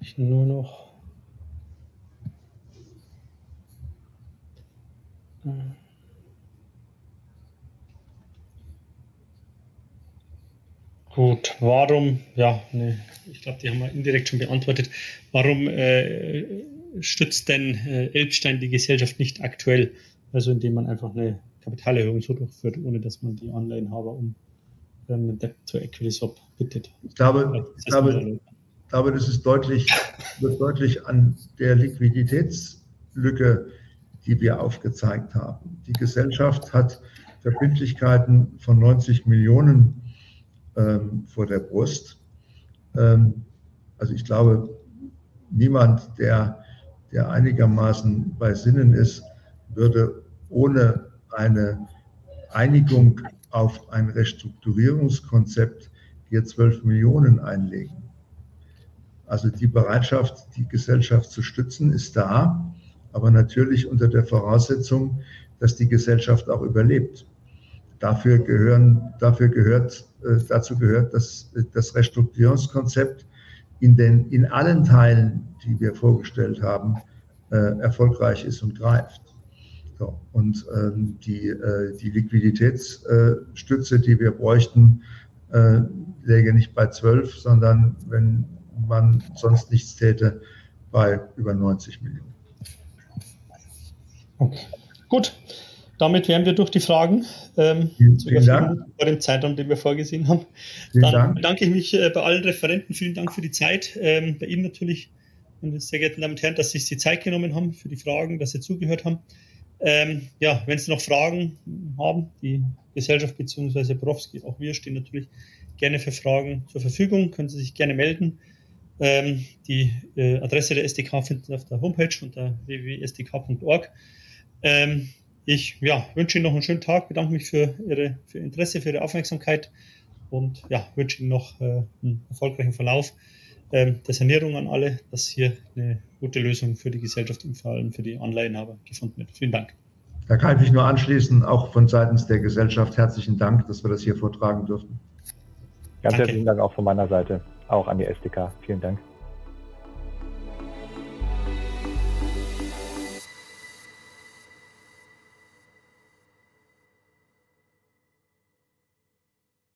Ich nur noch. Gut, warum, ja, ne, ich glaube, die haben wir indirekt schon beantwortet. Warum äh, stützt denn äh, Elbstein die Gesellschaft nicht aktuell? Also indem man einfach eine Kapitalerhöhung so durchführt, ohne dass man die Anleihenhaber um ähm, Debt to Equity Swap bittet. Ich glaube, ich glaube, glaube, das ist deutlich, wird deutlich an der Liquiditätslücke, die wir aufgezeigt haben. Die Gesellschaft hat Verbindlichkeiten von 90 Millionen ähm, vor der Brust. Ähm, also ich glaube, niemand, der der einigermaßen bei Sinnen ist, würde ohne eine Einigung auf ein Restrukturierungskonzept hier 12 Millionen einlegen. Also die Bereitschaft, die Gesellschaft zu stützen, ist da, aber natürlich unter der Voraussetzung, dass die Gesellschaft auch überlebt. Dafür, gehören, dafür gehört, äh, dazu gehört dass das Restrukturierungskonzept in, den, in allen Teilen, die wir vorgestellt haben, äh, erfolgreich ist und greift. So, und ähm, die, äh, die Liquiditätsstütze, die wir bräuchten, äh, läge nicht bei 12, sondern wenn man sonst nichts täte, bei über 90 Millionen. Okay. Gut, damit wären wir durch die Fragen. Ähm, vielen, vielen Dank. Vor dem Zeitraum, den wir vorgesehen haben. Vielen Dann Dank. bedanke ich mich bei allen Referenten. Vielen Dank für die Zeit. Ähm, bei Ihnen natürlich, meine sehr geehrten Damen und Herren, dass Sie sich die Zeit genommen haben für die Fragen, dass Sie zugehört haben. Ähm, ja, wenn Sie noch Fragen haben, die Gesellschaft bzw. Borowski, auch wir stehen natürlich gerne für Fragen zur Verfügung. Können Sie sich gerne melden. Ähm, die äh, Adresse der SDK finden Sie auf der Homepage unter www.sdk.org. Ähm, ich ja, wünsche Ihnen noch einen schönen Tag, bedanke mich für Ihre für Ihr Interesse, für Ihre Aufmerksamkeit und ja, wünsche Ihnen noch äh, einen erfolgreichen Verlauf ähm, der Sanierung an alle, dass hier eine gute Lösung für die Gesellschaft und vor allem für die Anleihenhaber gefunden wird. Vielen Dank. Da kann ich mich nur anschließen, auch von seitens der Gesellschaft herzlichen Dank, dass wir das hier vortragen durften. Ganz Danke. herzlichen Dank auch von meiner Seite, auch an die SDK. Vielen Dank.